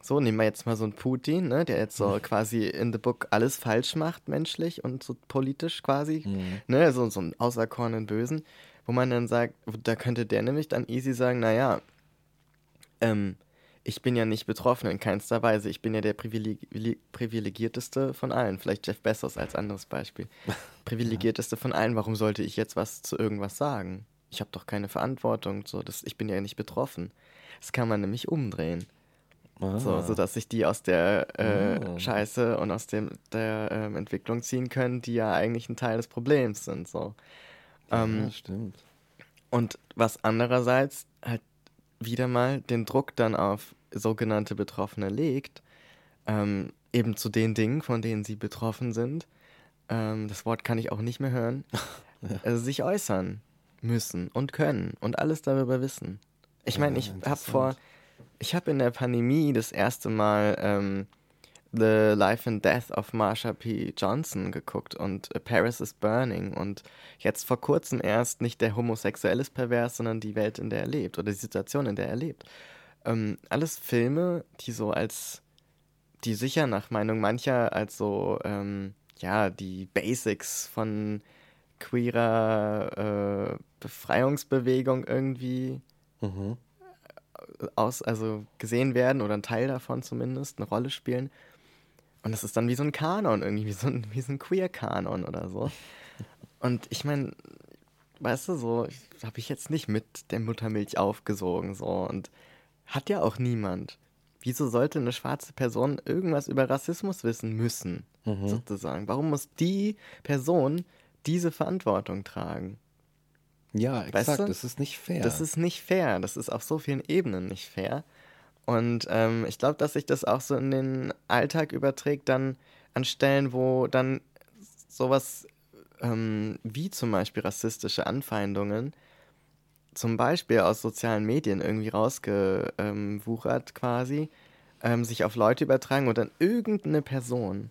so, nehmen wir jetzt mal so einen Putin, ne, der jetzt so mhm. quasi in the book alles falsch macht, menschlich und so politisch quasi, mhm. ne, so, so einen auserkorenen Bösen, wo man dann sagt, da könnte der nämlich dann easy sagen, naja, ähm, ich bin ja nicht betroffen in keinster Weise, ich bin ja der Privileg privilegierteste von allen, vielleicht Jeff Bezos als anderes Beispiel, privilegierteste von allen, warum sollte ich jetzt was zu irgendwas sagen? Ich habe doch keine Verantwortung, so, das, ich bin ja nicht betroffen. Das kann man nämlich umdrehen. Ah. So, sodass sich die aus der äh, oh. Scheiße und aus dem, der ähm, Entwicklung ziehen können, die ja eigentlich ein Teil des Problems sind. So. Ähm, ja, stimmt. Und was andererseits halt wieder mal den Druck dann auf sogenannte Betroffene legt, ähm, eben zu den Dingen, von denen sie betroffen sind, ähm, das Wort kann ich auch nicht mehr hören, ja. also sich äußern müssen und können und alles darüber wissen. Ich meine, ich habe vor ich habe in der Pandemie das erste Mal ähm, The Life and Death of Marsha P. Johnson geguckt und äh, Paris is Burning und jetzt vor kurzem erst nicht der Homosexuell ist pervers, sondern die Welt, in der er lebt oder die Situation, in der er lebt. Ähm, alles Filme, die so als, die sicher nach Meinung mancher als so, ähm, ja, die Basics von queerer äh, Befreiungsbewegung irgendwie mhm aus, also gesehen werden oder ein Teil davon zumindest eine Rolle spielen. Und das ist dann wie so ein Kanon, irgendwie, wie so ein, wie so ein Queer-Kanon oder so. Und ich meine, weißt du, so habe ich jetzt nicht mit der Muttermilch aufgesogen, so und hat ja auch niemand. Wieso sollte eine schwarze Person irgendwas über Rassismus wissen müssen, mhm. sozusagen? Warum muss die Person diese Verantwortung tragen? Ja, exakt. Weißt du? Das ist nicht fair. Das ist nicht fair. Das ist auf so vielen Ebenen nicht fair. Und ähm, ich glaube, dass sich das auch so in den Alltag überträgt, dann an Stellen, wo dann sowas ähm, wie zum Beispiel rassistische Anfeindungen zum Beispiel aus sozialen Medien irgendwie rausgewuchert quasi, ähm, sich auf Leute übertragen und dann irgendeine Person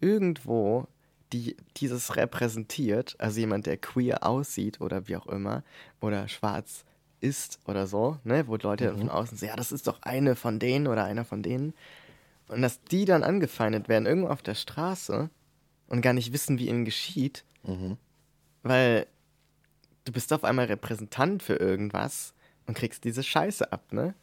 irgendwo, die dieses repräsentiert, also jemand, der queer aussieht oder wie auch immer, oder schwarz ist oder so, ne, wo Leute mhm. von außen sagen, ja, das ist doch eine von denen oder einer von denen. Und dass die dann angefeindet werden, irgendwo auf der Straße und gar nicht wissen, wie ihnen geschieht, mhm. weil du bist auf einmal Repräsentant für irgendwas und kriegst diese Scheiße ab, ne?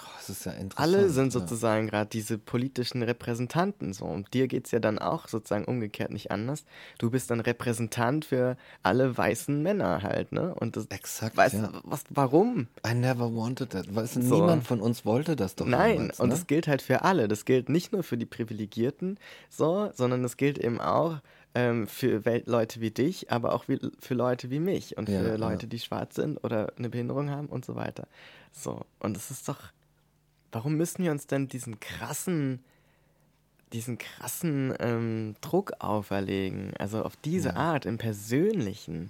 Oh, das ist ja interessant. Alle sind sozusagen ja. gerade diese politischen Repräsentanten so. Und dir geht es ja dann auch sozusagen umgekehrt nicht anders. Du bist dann Repräsentant für alle weißen Männer halt, ne? Und das, Exakt. Weißt, ja. was, warum? I never wanted that. Weißt, so. Niemand von uns wollte das doch. Nein, damals, und ne? das gilt halt für alle. Das gilt nicht nur für die Privilegierten, so, sondern das gilt eben auch ähm, für Leute wie dich, aber auch wie, für Leute wie mich und ja, für Leute, ja. die schwarz sind oder eine Behinderung haben und so weiter. So, und es ist doch, warum müssen wir uns denn diesen krassen, diesen krassen ähm, Druck auferlegen? Also auf diese ja. Art, im Persönlichen.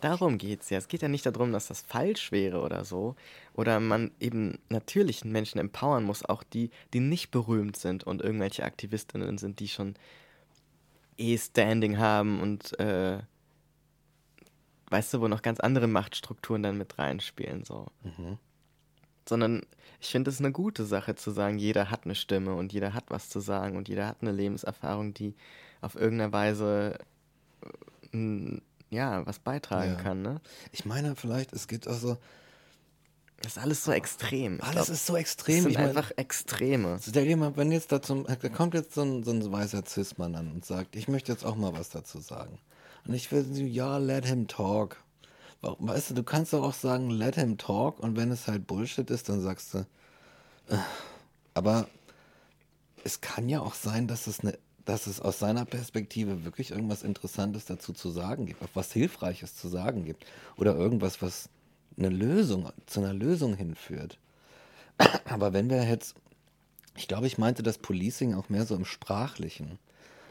Darum geht es ja. Es geht ja nicht darum, dass das falsch wäre oder so. Oder man eben natürlichen Menschen empowern muss, auch die, die nicht berühmt sind und irgendwelche Aktivistinnen sind, die schon eh Standing haben und äh, weißt du, wo noch ganz andere Machtstrukturen dann mit reinspielen, so. Mhm. Sondern ich finde es eine gute Sache zu sagen, jeder hat eine Stimme und jeder hat was zu sagen und jeder hat eine Lebenserfahrung, die auf irgendeiner Weise äh, ja was beitragen ja. kann, ne? Ich meine, vielleicht, es gibt also das ist alles so extrem. alles glaub, ist so extrem. Das sind ich einfach Extreme. Stell dir mal, wenn jetzt da zum, da kommt jetzt so ein, so ein weißer Cis-Mann an und sagt, ich möchte jetzt auch mal was dazu sagen. Und ich will so, ja, let him talk. Weißt du, du kannst doch auch sagen, let him talk und wenn es halt Bullshit ist, dann sagst du, äh. aber es kann ja auch sein, dass es eine dass es aus seiner Perspektive wirklich irgendwas Interessantes dazu zu sagen gibt, was Hilfreiches zu sagen gibt oder irgendwas, was eine Lösung, zu einer Lösung hinführt. Aber wenn wir jetzt, ich glaube, ich meinte das Policing auch mehr so im Sprachlichen.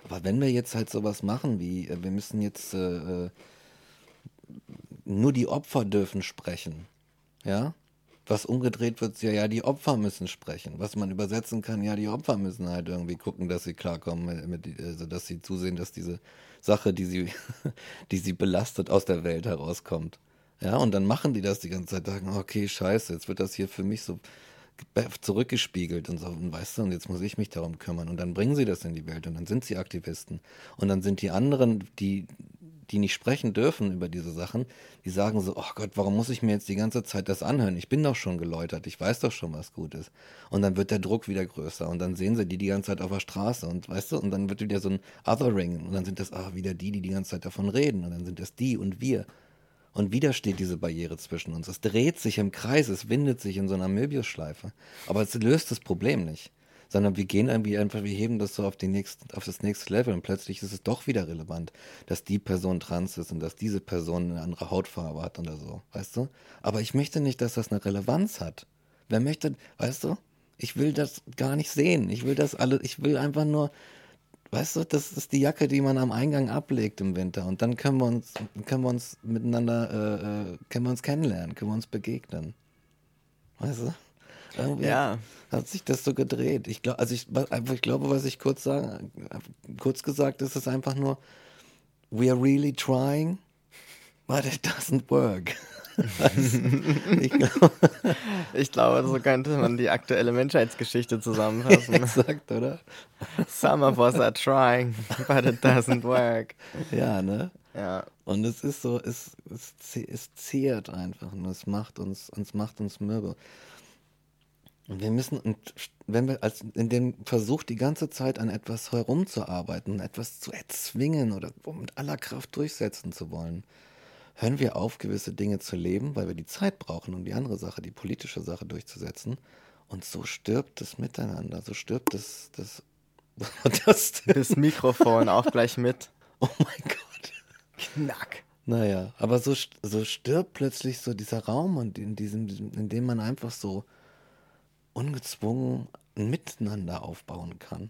Aber wenn wir jetzt halt sowas machen wie, äh, wir müssen jetzt äh, äh, nur die Opfer dürfen sprechen, ja, was umgedreht wird, ja, ja, die Opfer müssen sprechen. Was man übersetzen kann, ja, die Opfer müssen halt irgendwie gucken, dass sie klarkommen, mit, mit, also dass sie zusehen, dass diese Sache, die sie, die sie belastet, aus der Welt herauskommt. Ja, und dann machen die das die ganze Zeit, sagen, okay, scheiße, jetzt wird das hier für mich so zurückgespiegelt und so, und weißt du, und jetzt muss ich mich darum kümmern. Und dann bringen sie das in die Welt und dann sind sie Aktivisten. Und dann sind die anderen, die, die nicht sprechen dürfen über diese Sachen, die sagen so, oh Gott, warum muss ich mir jetzt die ganze Zeit das anhören? Ich bin doch schon geläutert, ich weiß doch schon, was gut ist. Und dann wird der Druck wieder größer und dann sehen sie die die ganze Zeit auf der Straße und weißt du, und dann wird wieder so ein Othering und dann sind das, ah, wieder die, die die ganze Zeit davon reden und dann sind das die und wir. Und wieder steht diese Barriere zwischen uns. Es dreht sich im Kreis, es windet sich in so einer Möbiusschleife. Aber es löst das Problem nicht. Sondern wir gehen irgendwie einfach, wir heben das so auf, die nächst, auf das nächste Level und plötzlich ist es doch wieder relevant, dass die Person trans ist und dass diese Person eine andere Hautfarbe hat oder so. Weißt du? Aber ich möchte nicht, dass das eine Relevanz hat. Wer möchte, weißt du? Ich will das gar nicht sehen. Ich will das alle, ich will einfach nur, Weißt du, das ist die Jacke, die man am Eingang ablegt im Winter. Und dann können wir uns, können wir uns miteinander, äh, äh, können wir uns kennenlernen, können wir uns begegnen. Weißt du? Irgendwie ja. hat sich das so gedreht. Ich glaube, also ich, einfach, ich glaube, was ich kurz sagen, kurz gesagt, ist es einfach nur, we are really trying, but it doesn't work. ich, glaube, ich glaube, so könnte man die aktuelle Menschheitsgeschichte zusammenfassen. Exakt, oder? Some of us are trying, but it doesn't work. Ja, ne? Ja. Und es ist so, es, es, es zehrt einfach und es macht uns, uns macht uns mürbe. Und wir müssen, und wenn wir als in dem Versuch die ganze Zeit an etwas herumzuarbeiten, etwas zu erzwingen oder mit aller Kraft durchsetzen zu wollen, hören wir auf, gewisse Dinge zu leben, weil wir die Zeit brauchen, um die andere Sache, die politische Sache durchzusetzen. Und so stirbt das Miteinander, so stirbt das, das, das, das Mikrofon auch gleich mit. Oh mein Gott. Knack. Naja, aber so, so stirbt plötzlich so dieser Raum und in diesem, in dem man einfach so ungezwungen ein Miteinander aufbauen kann.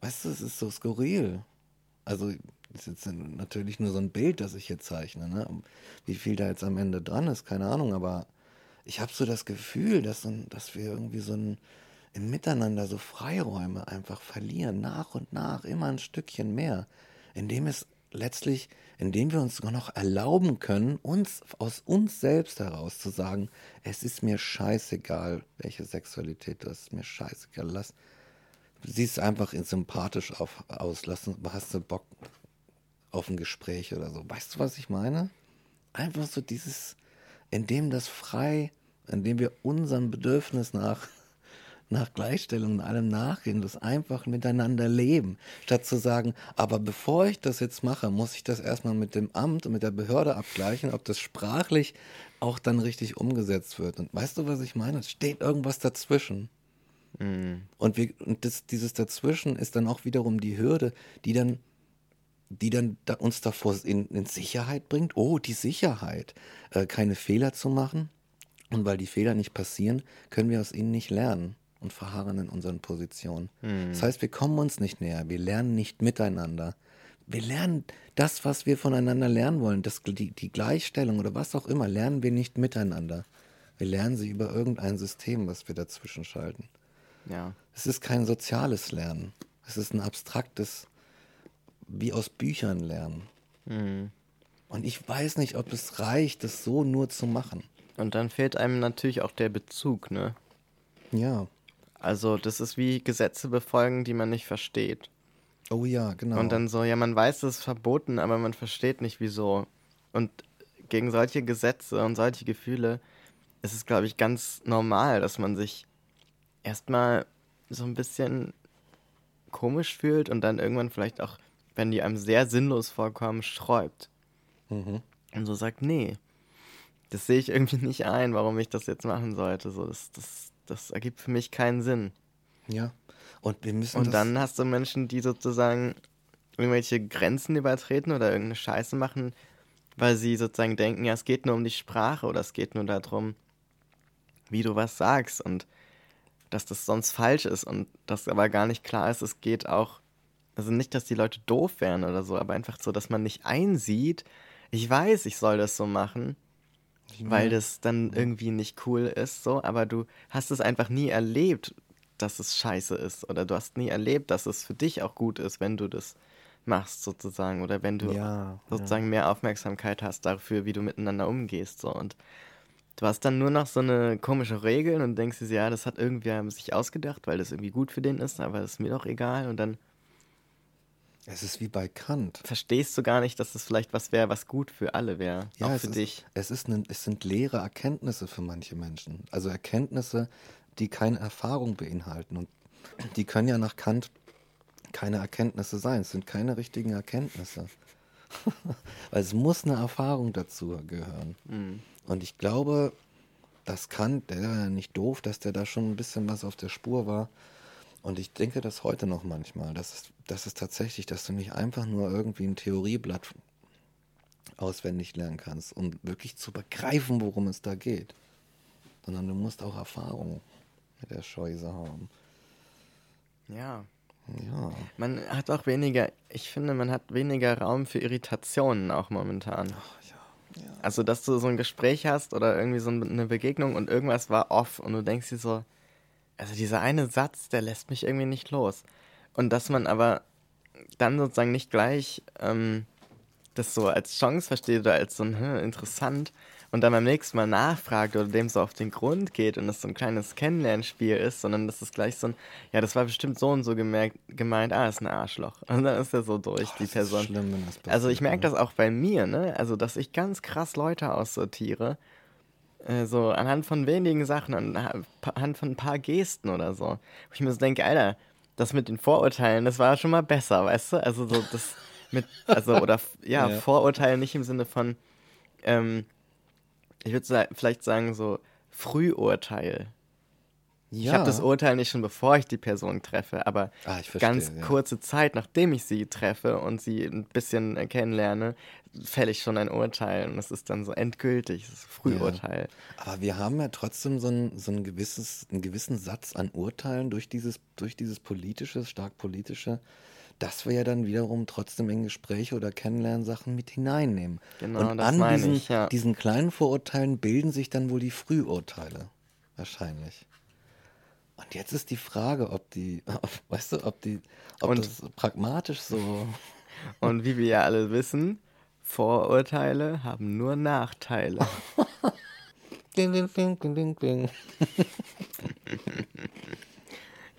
Weißt du, es ist so skurril. Also, das ist jetzt natürlich nur so ein Bild, das ich hier zeichne. Ne? Wie viel da jetzt am Ende dran ist, keine Ahnung, aber ich habe so das Gefühl, dass, dass wir irgendwie so ein, im Miteinander so Freiräume einfach verlieren, nach und nach, immer ein Stückchen mehr, indem es letztlich, indem wir uns sogar noch erlauben können, uns aus uns selbst heraus zu sagen, es ist mir scheißegal, welche Sexualität du hast, mir scheißegal, lass, siehst einfach sympathisch auf, aus, lass, hast du Bock auf ein Gespräch oder so. Weißt du, was ich meine? Einfach so dieses, indem das frei, indem wir unserem Bedürfnis nach nach Gleichstellung und allem nachgehen, das einfach miteinander leben, statt zu sagen, aber bevor ich das jetzt mache, muss ich das erstmal mit dem Amt und mit der Behörde abgleichen, ob das sprachlich auch dann richtig umgesetzt wird. Und weißt du, was ich meine? Es steht irgendwas dazwischen. Mhm. Und, wir, und das, dieses dazwischen ist dann auch wiederum die Hürde, die dann die dann da uns davor in, in, Sicherheit bringt. Oh, die Sicherheit, äh, keine Fehler zu machen. Und weil die Fehler nicht passieren, können wir aus ihnen nicht lernen und verharren in unseren Positionen. Mhm. Das heißt, wir kommen uns nicht näher, wir lernen nicht miteinander. Wir lernen das, was wir voneinander lernen wollen, das, die, die Gleichstellung oder was auch immer, lernen wir nicht miteinander. Wir lernen sie über irgendein System, was wir dazwischen schalten. Ja. Es ist kein soziales Lernen. Es ist ein abstraktes, wie aus Büchern lernen. Mhm. Und ich weiß nicht, ob es reicht, das so nur zu machen. Und dann fehlt einem natürlich auch der Bezug, ne? Ja. Also das ist wie Gesetze befolgen, die man nicht versteht. Oh ja, genau. Und dann so, ja, man weiß, es ist verboten, aber man versteht nicht, wieso. Und gegen solche Gesetze und solche Gefühle ist es, glaube ich, ganz normal, dass man sich erstmal so ein bisschen komisch fühlt und dann irgendwann vielleicht auch, wenn die einem sehr sinnlos vorkommen, sträubt. Mhm. Und so sagt, nee, das sehe ich irgendwie nicht ein, warum ich das jetzt machen sollte. So, das, das das ergibt für mich keinen Sinn. Ja. Und wir müssen. Und dann hast du Menschen, die sozusagen irgendwelche Grenzen übertreten oder irgendeine Scheiße machen, weil sie sozusagen denken, ja, es geht nur um die Sprache oder es geht nur darum, wie du was sagst und dass das sonst falsch ist und dass aber gar nicht klar ist, es geht auch, also nicht, dass die Leute doof wären oder so, aber einfach so, dass man nicht einsieht, ich weiß, ich soll das so machen, weil das dann irgendwie nicht cool ist, so, aber du hast es einfach nie erlebt, dass es scheiße ist. Oder du hast nie erlebt, dass es für dich auch gut ist, wenn du das machst, sozusagen. Oder wenn du ja, sozusagen ja. mehr Aufmerksamkeit hast dafür, wie du miteinander umgehst. So. Und du hast dann nur noch so eine komische Regel und denkst dir, ja, das hat irgendwer sich ausgedacht, weil das irgendwie gut für den ist, aber das ist mir doch egal. Und dann es ist wie bei Kant. Verstehst du gar nicht, dass es vielleicht was wäre, was gut für alle wäre? Ja, auch für ist, dich. Es, ist ein, es sind leere Erkenntnisse für manche Menschen. Also Erkenntnisse, die keine Erfahrung beinhalten. Und die können ja nach Kant keine Erkenntnisse sein. Es sind keine richtigen Erkenntnisse. Weil es muss eine Erfahrung dazu gehören. Mhm. Und ich glaube, dass Kant, der war ja nicht doof, dass der da schon ein bisschen was auf der Spur war und ich denke das heute noch manchmal, dass es, dass es tatsächlich, dass du nicht einfach nur irgendwie ein Theorieblatt auswendig lernen kannst, um wirklich zu begreifen, worum es da geht. Sondern du musst auch Erfahrung mit der Scheuse haben. Ja. Ja. Man hat auch weniger, ich finde, man hat weniger Raum für Irritationen auch momentan. Ach, ja. ja. Also, dass du so ein Gespräch hast oder irgendwie so eine Begegnung und irgendwas war off und du denkst dir so, also dieser eine Satz, der lässt mich irgendwie nicht los. Und dass man aber dann sozusagen nicht gleich ähm, das so als Chance versteht oder als so ein hm, interessant und dann beim nächsten Mal nachfragt oder dem so auf den Grund geht und es so ein kleines Kennenlernspiel ist, sondern das ist gleich so ein, ja, das war bestimmt so und so gemerkt, gemeint, ah, ist ein Arschloch. Und dann ist er so durch, oh, die Person. Schlimm, wenn das passiert, also ich merke das auch bei mir, ne? Also, dass ich ganz krass Leute aussortiere, Äh, so anhand von wenigen Sachen, anhand von ein paar Gesten oder so. Wo ich mir so denke, Alter, das mit den Vorurteilen, das war schon mal besser, weißt du? Also so das mit, also oder ja, ja. Vorurteile nicht im Sinne von, ähm, ich würde vielleicht sagen so Frühurteil. Ja. Ich habe das Urteil nicht schon bevor ich die Person treffe, aber ah, verstehe, ganz ja. kurze Zeit, nachdem ich sie treffe und sie ein bisschen kennenlerne, fälle ich schon ein Urteil und das ist dann so endgültig, das Frühurteil. Ja. Aber wir haben ja trotzdem so, ein, so ein gewisses, einen gewissen Satz an Urteilen durch dieses, durch dieses politische, stark politische, dass wir ja dann wiederum trotzdem in Gespräche oder Kennenlernsachen mit hineinnehmen. Genau, und das an meine diesen, ich, ja. diesen kleinen Vorurteilen bilden sich dann wohl die Frühurteile. Wahrscheinlich. Und jetzt ist die Frage, ob die, weißt du, ob die, ob und, das pragmatisch so. Und wie wir ja alle wissen, Vorurteile haben nur Nachteile. ding, ding, ding, ding, ding, ding.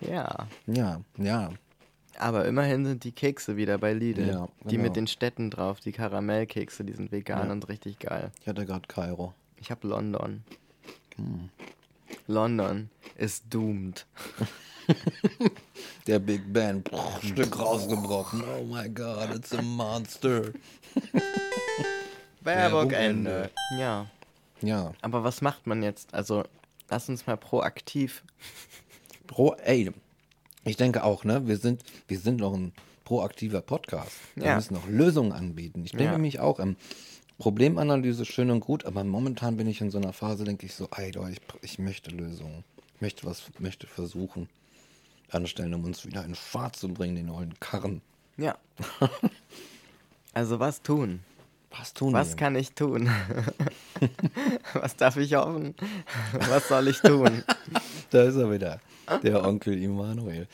ja. Ja, ja. Aber immerhin sind die Kekse wieder bei Lidl. Ja, genau. Die mit den Städten drauf, die Karamellkekse, die sind vegan ja. und richtig geil. Ich hatte gerade Kairo. Ich habe London. Hm. London ist doomed. Der Big Ben, Stück rausgebrochen. Oh my God, it's a monster. Werbung Ende. Ja. Ja. Aber was macht man jetzt? Also, lass uns mal proaktiv. Pro, ey, ich denke auch, ne? Wir sind, wir sind noch ein proaktiver Podcast. Wir ja. müssen noch Lösungen anbieten. Ich denke ja. mich auch, ähm, Problemanalyse schön und gut, aber momentan bin ich in so einer Phase, denke ich so, ey, ich, ich möchte Lösungen. Ich möchte was, möchte versuchen anstellen, um uns wieder in Fahrt zu bringen, den neuen Karren. Ja. also was tun? Was tun Was kann ich tun? was darf ich hoffen? Was soll ich tun? da ist er wieder, der Onkel Immanuel.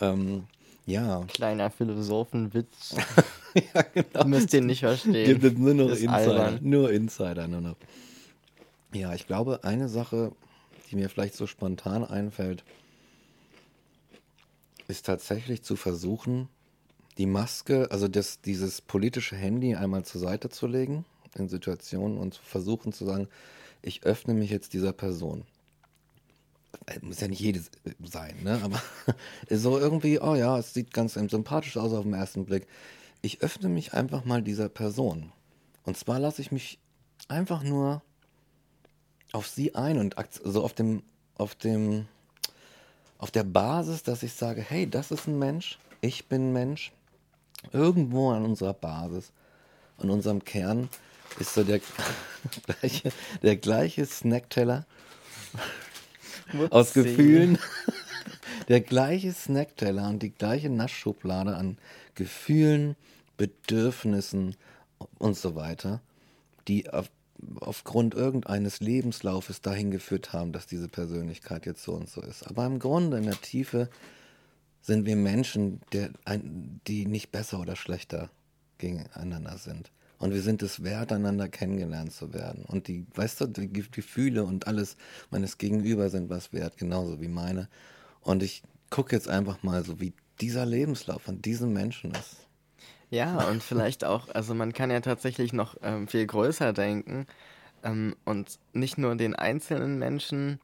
ähm, ja. Kleiner Philosophenwitz. ja, genau. Müsst ihn nicht verstehen. Gibt es nur noch Insider. Albern. Nur Insider nur noch. Ja, ich glaube, eine Sache, die mir vielleicht so spontan einfällt, ist tatsächlich zu versuchen, die Maske, also das, dieses politische Handy einmal zur Seite zu legen in Situationen und zu versuchen zu sagen, ich öffne mich jetzt dieser Person. Äh, muss ja nicht jedes sein, ne? Aber so irgendwie, oh ja, es sieht ganz sympathisch aus auf den ersten Blick. Ich öffne mich einfach mal dieser Person. Und zwar lasse ich mich einfach nur auf sie ein und so auf dem, auf dem, auf der Basis, dass ich sage, hey, das ist ein Mensch, ich bin ein Mensch. Irgendwo an unserer Basis, an unserem Kern ist so der der gleiche Snackteller aus Gefühlen. Der gleiche Snackteller und die gleiche Naschschublade an Gefühlen, Bedürfnissen und so weiter, die auf, aufgrund irgendeines Lebenslaufes dahin geführt haben, dass diese Persönlichkeit jetzt so und so ist. Aber im Grunde, in der Tiefe, sind wir Menschen, der, die nicht besser oder schlechter gegeneinander sind. Und wir sind es wert, einander kennengelernt zu werden. Und die, weißt du, die Gefühle und alles meines Gegenüber sind was wert, genauso wie meine. Und ich gucke jetzt einfach mal so, wie dieser Lebenslauf von diesem Menschen ist. Ja, und vielleicht auch, also man kann ja tatsächlich noch ähm, viel größer denken ähm, und nicht nur den einzelnen Menschen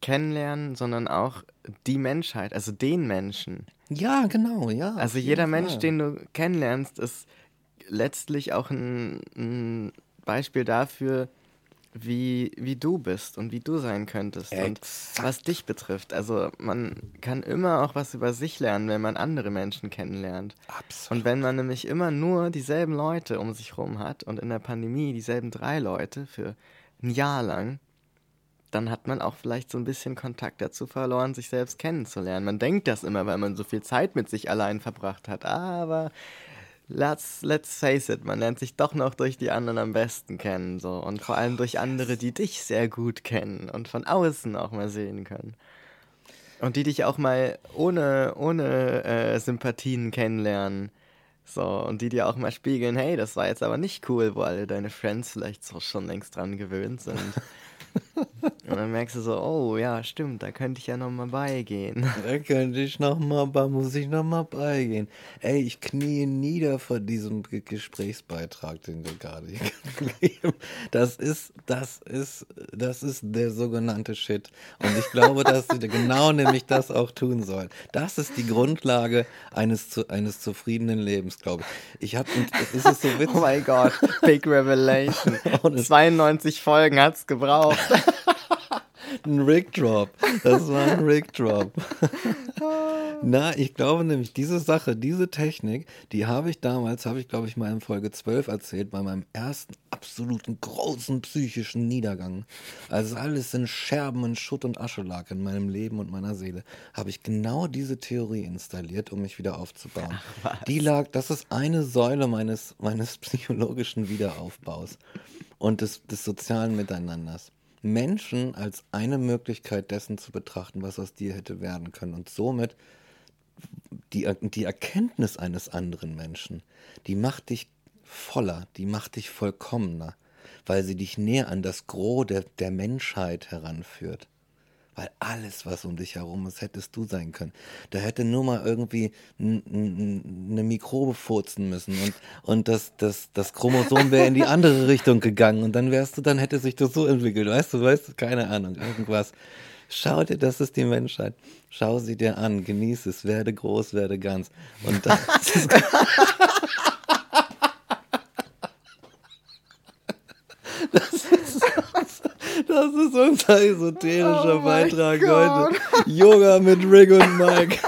kennenlernen, sondern auch die Menschheit, also den Menschen. Ja, genau, ja. Also jeder Mensch, den du kennenlernst, ist letztlich auch ein, ein Beispiel dafür, wie, wie du bist und wie du sein könntest Exakt. und was dich betrifft. Also man kann immer auch was über sich lernen, wenn man andere Menschen kennenlernt. Absolut. Und wenn man nämlich immer nur dieselben Leute um sich herum hat und in der Pandemie dieselben drei Leute für ein Jahr lang, dann hat man auch vielleicht so ein bisschen Kontakt dazu verloren, sich selbst kennenzulernen. Man denkt das immer, weil man so viel Zeit mit sich allein verbracht hat. Aber let's, let's face it, man lernt sich doch noch durch die anderen am besten kennen. So. Und vor allem durch andere, die dich sehr gut kennen und von außen auch mal sehen können. Und die dich auch mal ohne, ohne äh, Sympathien kennenlernen. So, und die dir auch mal spiegeln, hey, das war jetzt aber nicht cool, wo alle deine Friends vielleicht so schon längst dran gewöhnt sind. Und dann merkst du so, oh ja, stimmt, da könnte ich ja nochmal beigehen. Da könnte ich nochmal, da muss ich nochmal beigehen. Ey, ich knie nieder vor diesem Ge- Gesprächsbeitrag, den du gerade hier gegeben Das ist, das ist, das ist der sogenannte Shit. Und ich glaube, dass sie genau nämlich das auch tun sollen. Das ist die Grundlage eines, eines zufriedenen Lebens, glaube ich. Ich habe, es ist so witzig. Oh mein Gott, Big Revelation. Ohne- 92 Folgen hat's gebraucht. Ein Rick Drop. Das war ein Rick Drop. Na, ich glaube nämlich, diese Sache, diese Technik, die habe ich damals, habe ich glaube ich mal in Folge 12 erzählt, bei meinem ersten absoluten großen psychischen Niedergang. Als alles in Scherben und Schutt und Asche lag in meinem Leben und meiner Seele, habe ich genau diese Theorie installiert, um mich wieder aufzubauen. die lag, das ist eine Säule meines, meines psychologischen Wiederaufbaus und des, des sozialen Miteinanders. Menschen als eine Möglichkeit dessen zu betrachten, was aus dir hätte werden können und somit die, die Erkenntnis eines anderen Menschen, die macht dich voller, die macht dich vollkommener, weil sie dich näher an das Gros der, der Menschheit heranführt. Weil alles, was um dich herum ist, hättest du sein können. Da hätte nur mal irgendwie eine Mikrobe furzen müssen und, und das, das, das Chromosom wäre in die andere Richtung gegangen und dann wärst du, dann hätte sich das so entwickelt. Weißt du, weißt du, keine Ahnung, irgendwas. Schau dir, das ist die Menschheit. Schau sie dir an, genieße es, werde groß, werde ganz. Und das ist, das das ist unser esoterischer Oh Beitrag heute. Yoga mit Rick und Mike.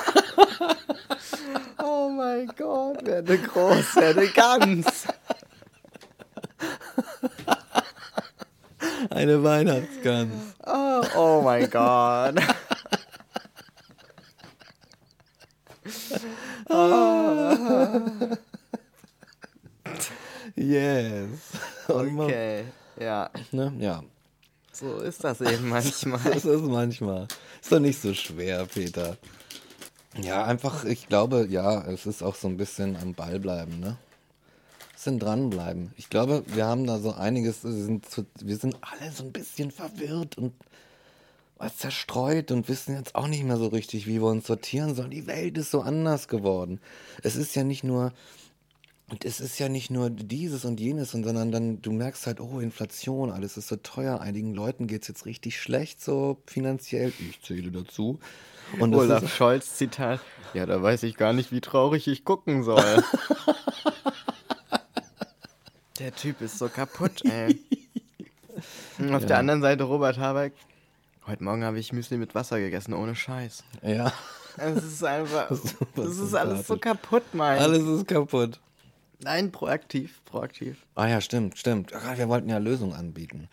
Oh mein Gott, werde groß, werde ganz. Eine Weihnachtsgans. Oh, oh mein Gott. Yes. Und man- Okay, ja, Ne? Ja. So ist das eben manchmal. Das ist manchmal. Ist doch nicht so schwer, Peter. Ja, einfach, ich glaube, ja, es ist auch so ein bisschen am Ball bleiben, ne? Bisschen dranbleiben. Ich glaube, wir haben da so einiges, wir sind, zu, wir sind alle so ein bisschen verwirrt und was zerstreut und wissen jetzt auch nicht mehr so richtig, wie wir uns sortieren sollen. Die Welt ist so anders geworden. Es ist ja nicht nur, und es ist ja nicht nur dieses und jenes, sondern dann, du merkst halt, oh, Inflation, alles ist so teuer. Einigen Leuten geht es jetzt richtig schlecht, so finanziell. Ich zähle dazu. Und Olaf ist, Scholz Zitat. Ja, da weiß ich gar nicht, wie traurig ich gucken soll. Der Typ ist so kaputt, ey. Und auf der anderen Seite Robert Habeck. Heute Morgen habe ich Müsli mit Wasser gegessen, ohne Scheiß. ja, Es ist einfach. Das ist alles so kaputt, mein. alles ist kaputt. Nein, proaktiv, proaktiv. Ah ja, stimmt, stimmt. Ach, wir wollten ja Lösungen anbieten.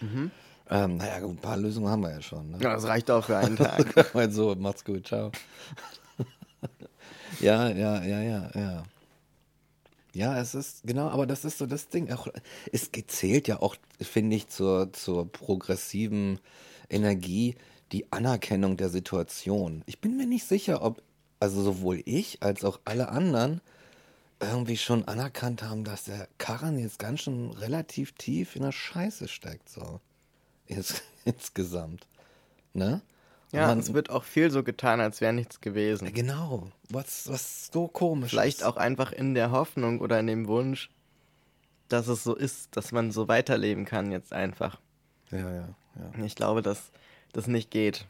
Ähm, naja, gut, ein paar Lösungen haben wir ja schon. Ne? Ja, das reicht auch für einen Tag. also, macht's gut, ciao. ja, ja, ja, ja, ja. Ja, es ist, genau, aber das ist so das Ding. Auch, es zählt ja auch, finde ich, zur, zur progressiven Energie die Anerkennung der Situation. Ich bin mir nicht sicher, ob, also sowohl ich als auch alle anderen irgendwie schon anerkannt haben, dass der Karren jetzt ganz schön relativ tief in der Scheiße steckt, so. Ins, insgesamt. Ne? Ja, man- es wird auch viel so getan, als wäre nichts gewesen. Genau. Was, was so komisch Vielleicht ist. auch einfach in der Hoffnung oder in dem Wunsch, dass es so ist, dass man so weiterleben kann jetzt einfach. Ja, ja, ja. Ich glaube, dass das nicht geht.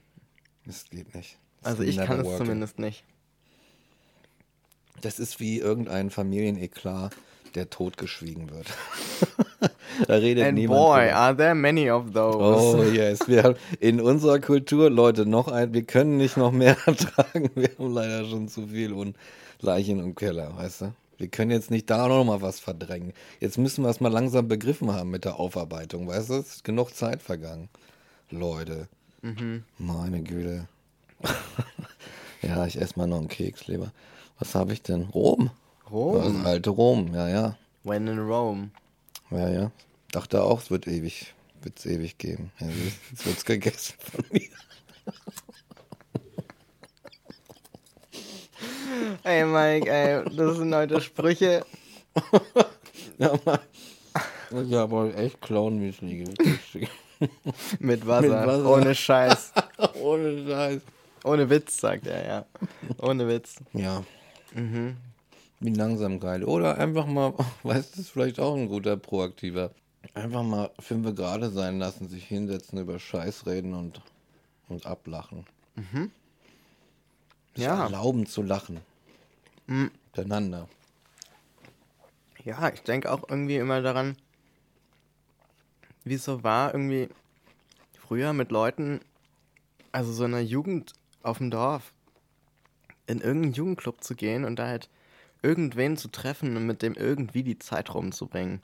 Das geht nicht. Das Also ich kann es zumindest nicht. Das ist wie irgendein Familieneklat, der totgeschwiegen wird. da redet And niemand boy, drüber. are there many of those. Oh yes, wir haben in unserer Kultur, Leute, noch ein, wir können nicht noch mehr ertragen. Wir haben leider schon zu viel und Leichen im Keller, weißt du? Wir können jetzt nicht da noch mal was verdrängen. Jetzt müssen wir es mal langsam begriffen haben mit der Aufarbeitung, weißt du? Es ist genug Zeit vergangen. Leute. Meine Güte. ja, ich esse mal noch einen Keks lieber. Was habe ich denn? Rom. Rom? Das alte Rom, ja, ja. When in Rome. Ja, ja. Dachte auch, es wird ewig, wird's ewig geben. Ja, jetzt wird's gegessen von mir. Ey, Mike, ey, das sind heute Sprüche. Ja, Mann. Ich habe heute echt Clown-Müsli. Mit Wasser. Mit Wasser. Ohne Scheiß. Ohne Scheiß. Ohne Witz, sagt er, ja. Ohne Witz. Ja. Mhm. Wie langsam geil. Oder einfach mal, weißt du, ist vielleicht auch ein guter Proaktiver. Einfach mal fünf gerade sein lassen, sich hinsetzen, über Scheiß reden und, und ablachen. Sich Ja. Erlauben zu lachen. Mhm. Miteinander. Ja, ich denke auch irgendwie immer daran, wie es so war, irgendwie früher mit Leuten, also so in der Jugend auf dem Dorf, in irgendeinen Jugendclub zu gehen und da halt irgendwen zu treffen und mit dem irgendwie die Zeit rumzubringen.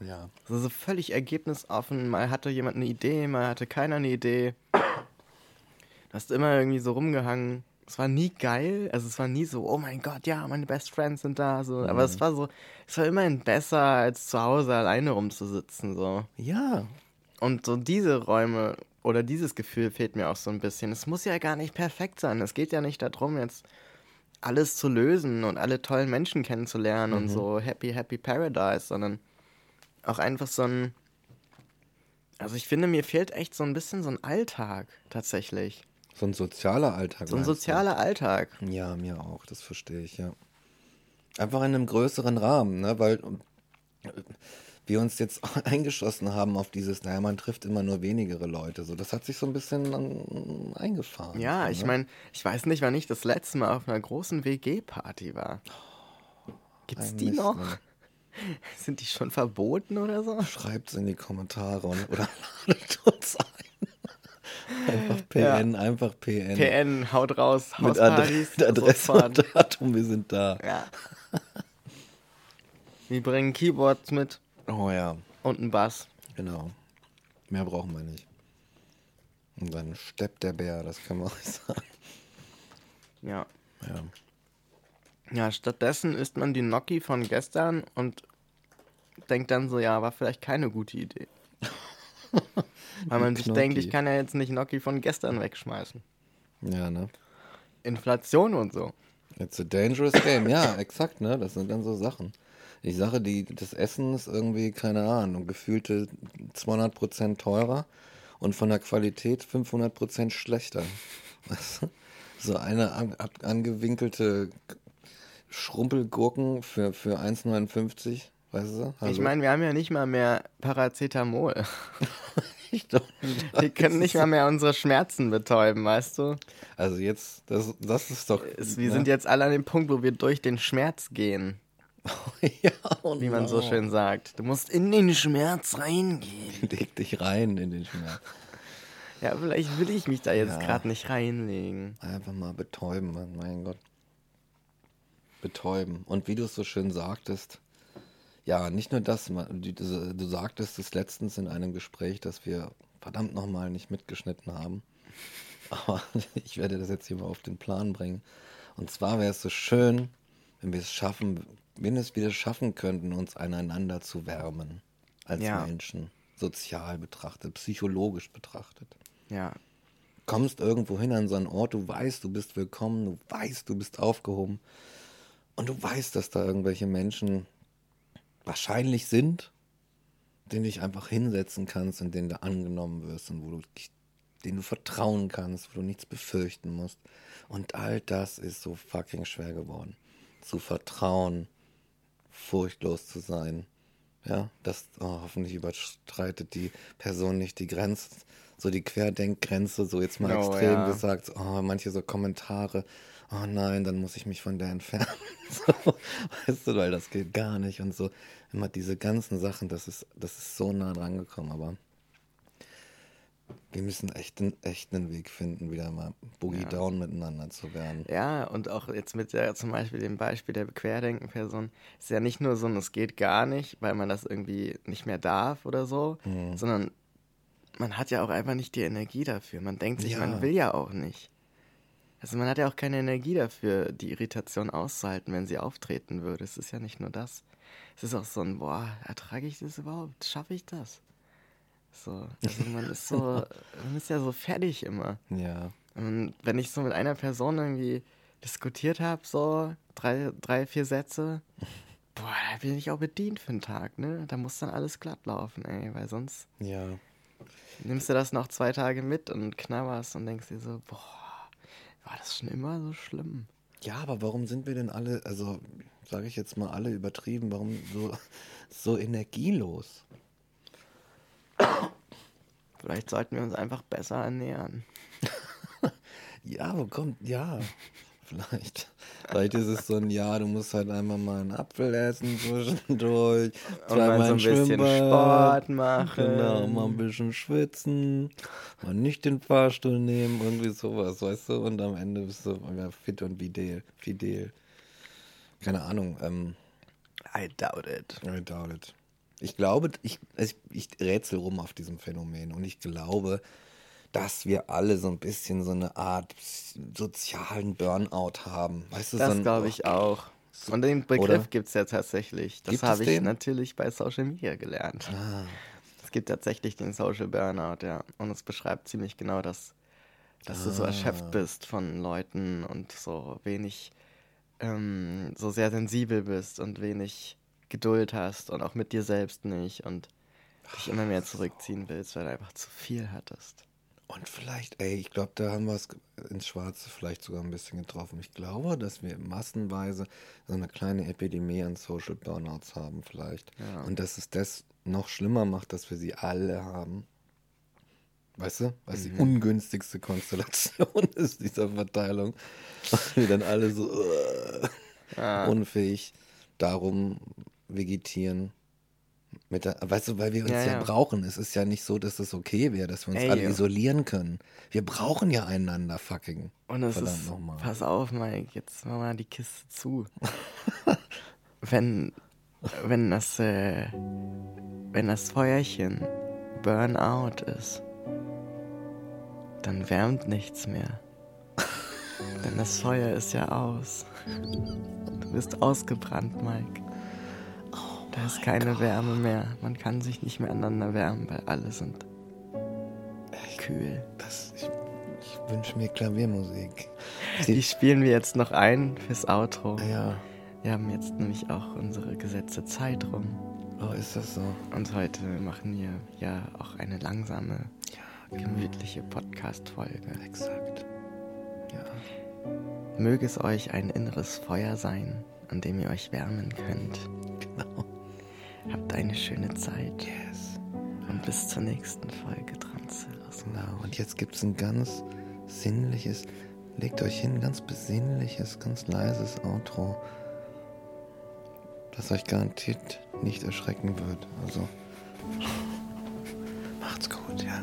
Ja. Also so völlig ergebnisoffen. Mal hatte jemand eine Idee, mal hatte keiner eine Idee. Du hast immer irgendwie so rumgehangen. Es war nie geil, also es war nie so, oh mein Gott, ja, meine Best Friends sind da, so. Aber es war so, es war immerhin besser, als zu Hause alleine rumzusitzen, so. Ja. Und so diese Räume oder dieses Gefühl fehlt mir auch so ein bisschen. Es muss ja gar nicht perfekt sein. Es geht ja nicht darum, jetzt alles zu lösen und alle tollen Menschen kennenzulernen und so happy, happy paradise, sondern auch einfach so ein. Also ich finde, mir fehlt echt so ein bisschen so ein Alltag tatsächlich. So ein sozialer Alltag. So ein meinst du? sozialer Alltag. Ja, mir auch, das verstehe ich, ja. Einfach in einem größeren Rahmen, ne? Weil wir uns jetzt eingeschossen haben auf dieses, naja, man trifft immer nur wenigere Leute. So, das hat sich so ein bisschen eingefahren. Ja, so, ich ne? meine, ich weiß nicht, wann ich das letzte Mal auf einer großen WG-Party war. Gibt's Ein die Mist, noch? ne? Sind die schon verboten oder so? Schreibt's in die Kommentare und, oder ladet uns ein. Einfach PN, einfach PN. PN, haut raus, Mit Adre Adresse und Datum, wir sind da. Ja. Wir bringen Keyboards mit Oh ja, und einen Bass. genau. Mehr brauchen wir nicht. Und dann steppt der Bär, das können wir euch sagen. Ja. Ja. Ja, stattdessen isst man die Gnocchi von gestern und denkt dann so, ja, war vielleicht keine gute Idee. Weil man sich denkt, ich kann ja jetzt nicht Gnocchi von gestern wegschmeißen. Ja, ne? Inflation und so. It's a dangerous game. Ja, exakt, ne? Das sind dann so Sachen. Ich sage, die, das Essen ist irgendwie, keine Ahnung, gefühlte 200% teurer und von der Qualität 500% schlechter. So eine an, angewinkelte Schrumpelgurken für, für 1,59, weißt du? Ich Also, meine, wir haben ja nicht mal mehr Paracetamol. ich doch- Wir können nicht mal mehr unsere Schmerzen betäuben, weißt du? Also jetzt, das, das ist doch... Es, wir ne? sind jetzt alle an dem Punkt, wo wir durch den Schmerz gehen, ja, wie man so schön sagt. Du musst in den Schmerz reingehen. Leg dich rein in den Schmerz. Ja, vielleicht will ich mich da jetzt Ja. gerade nicht reinlegen. Einfach mal betäuben, Mann, mein Gott. Betäuben. Und wie du es so schön sagtest, ja, nicht nur das, du sagtest es letztens in einem Gespräch, dass wir verdammt nochmal nicht mitgeschnitten haben. Aber ich werde das jetzt hier mal auf den Plan bringen. Und zwar wäre es so schön, wenn wir es schaffen, wenn es wieder schaffen könnten, uns aneinander zu wärmen. Als Ja. Menschen. Sozial betrachtet, psychologisch betrachtet Ja, kommst irgendwo hin an so einen Ort, du weißt, du bist willkommen, du weißt, du bist aufgehoben und du weißt, dass da irgendwelche Menschen wahrscheinlich sind, denen du dich einfach hinsetzen kannst und denen du angenommen wirst und wo du denen du vertrauen kannst, wo du nichts befürchten musst. Und all das ist so fucking schwer geworden. Zu vertrauen, furchtlos zu sein. Ja, das oh, hoffentlich überstreitet die Person nicht die Grenze, so die Querdenkgrenze, so jetzt mal Oh, extrem ja. gesagt, oh, manche so Kommentare, oh nein, dann muss ich mich von der entfernen. so, weißt du, weil das geht gar nicht und so. Immer diese ganzen Sachen, das ist, das ist so nah dran gekommen, aber wir müssen echt, einen- echt einen Weg finden, wieder mal Boogie Ja. Down miteinander zu werden. Ja, und auch jetzt mit der, zum Beispiel dem Beispiel der Querdenken-Person, ist ja nicht nur so, ein, es geht gar nicht, weil man das irgendwie nicht mehr darf oder so, Mhm. sondern man hat ja auch einfach nicht die Energie dafür. Man denkt sich, Ja. man will ja auch nicht. Also man hat ja auch keine Energie dafür, die Irritation auszuhalten, wenn sie auftreten würde. Es ist ja nicht nur das. Es ist auch so ein, boah, ertrage ich das überhaupt? Schaffe ich das? So, also man ist so, man ist ja so fertig immer. Ja. Und wenn ich so mit einer Person irgendwie diskutiert habe, so drei, drei, vier Sätze, boah, da bin ich auch bedient für einen Tag, ne? Da muss dann alles glatt laufen, ey, weil sonst. Ja. Nimmst du das noch zwei Tage mit und knabberst und denkst dir so, boah, war das schon immer so schlimm? Ja, aber warum sind wir denn alle, also sage ich jetzt mal alle übertrieben, warum so, so energielos? Vielleicht sollten wir uns einfach besser ernähren. ja, wo kommt, ja, vielleicht. Vielleicht ist es so ein Ja, du musst halt einmal mal einen Apfel essen zwischendurch. Und mal so ein bisschen Sport machen. Genau, mal ein bisschen schwitzen. Mal nicht den Fahrstuhl nehmen, irgendwie sowas, weißt du? Und am Ende bist du fit und fidel. fidel. Keine Ahnung. Ähm, I doubt it. I doubt it. Ich glaube, ich, ich, ich rätsel rum auf diesem Phänomen und ich glaube, dass wir alle so ein bisschen so eine Art sozialen Burnout haben. Weißt du, das so glaube ich auch. Und den Begriff gibt es ja tatsächlich. Das habe ich den? natürlich bei Social Media gelernt. Ah. Es gibt tatsächlich den Social Burnout, ja. Und es beschreibt ziemlich genau das, dass ah. du so ah. erschöpft bist von Leuten und so wenig, ähm, so sehr sensibel bist und wenig Geduld hast und auch mit dir selbst nicht und dich immer mehr zurückziehen willst, weil du einfach zu viel hattest. Und vielleicht, ey, ich glaube, da haben wir es ins Schwarze vielleicht sogar ein bisschen getroffen. Ich glaube, dass wir massenweise so eine kleine Epidemie an Social Burnouts haben, vielleicht. Ja. Und dass es das noch schlimmer macht, dass wir sie alle haben. Weißt du? Weil es mhm. die ungünstigste Konstellation ist, dieser Verteilung. Und wir dann alle so uh, ah. unfähig darum vegetieren. Mit der, weißt du, weil wir uns ja, ja, ja, brauchen. Es ist ja nicht so, dass es okay wäre, dass wir uns Ey, alle isolieren können. Wir brauchen ja einander, fucking. Und es ist, nochmal. pass auf, Mike, jetzt mach mal die Kiste zu. wenn, wenn das, äh, wenn das Feuerchen Burnout ist, dann wärmt nichts mehr. Denn das Feuer ist ja aus. Du bist ausgebrannt, Mike. Da ist keine Gott. Wärme mehr. Man kann sich nicht mehr aneinander wärmen, weil alle sind Echt? kühl. Das, ich, ich wünsche mir Klaviermusik. Die spielen wir jetzt noch ein fürs Outro. Ja. Wir haben jetzt nämlich auch unsere gesetzte Zeit rum. Oh, ist das so? Und heute machen wir ja auch eine langsame, ja, genau. gemütliche Podcast-Folge. Exakt. Ja. Möge es euch ein inneres Feuer sein, an dem ihr euch wärmen könnt. Genau. Eine schöne Zeit. Yes. Und bis zur nächsten Folge Transillos. Genau. Und jetzt gibt es ein ganz sinnliches, legt euch hin, ganz besinnliches, ganz leises Outro, das euch garantiert nicht erschrecken wird. Also macht's gut, ja.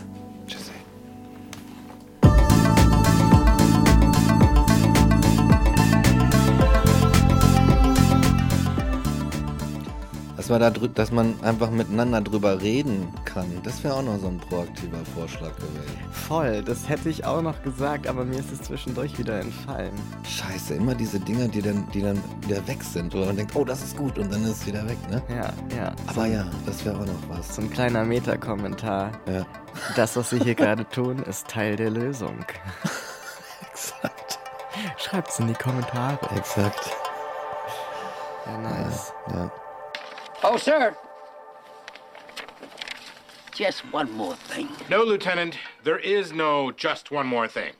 Dass man, da, dass man einfach miteinander drüber reden kann. Das wäre auch noch so ein proaktiver Vorschlag gewesen. Voll, das hätte ich auch noch gesagt, aber mir ist es zwischendurch wieder entfallen. Scheiße, immer diese Dinger, die dann, die dann wieder weg sind, wo man denkt, oh, das ist gut und dann ist es wieder weg, ne? Ja, ja. Aber so ja, das wäre auch noch was. So ein kleiner Meta-Kommentar. Ja. Das, was wir hier gerade tun, ist Teil der Lösung. Exakt. Schreibt's in die Kommentare. Exakt. Ja, nice. ja. ja. Oh, sir. Just one more thing. No, Lieutenant. There is no just one more thing.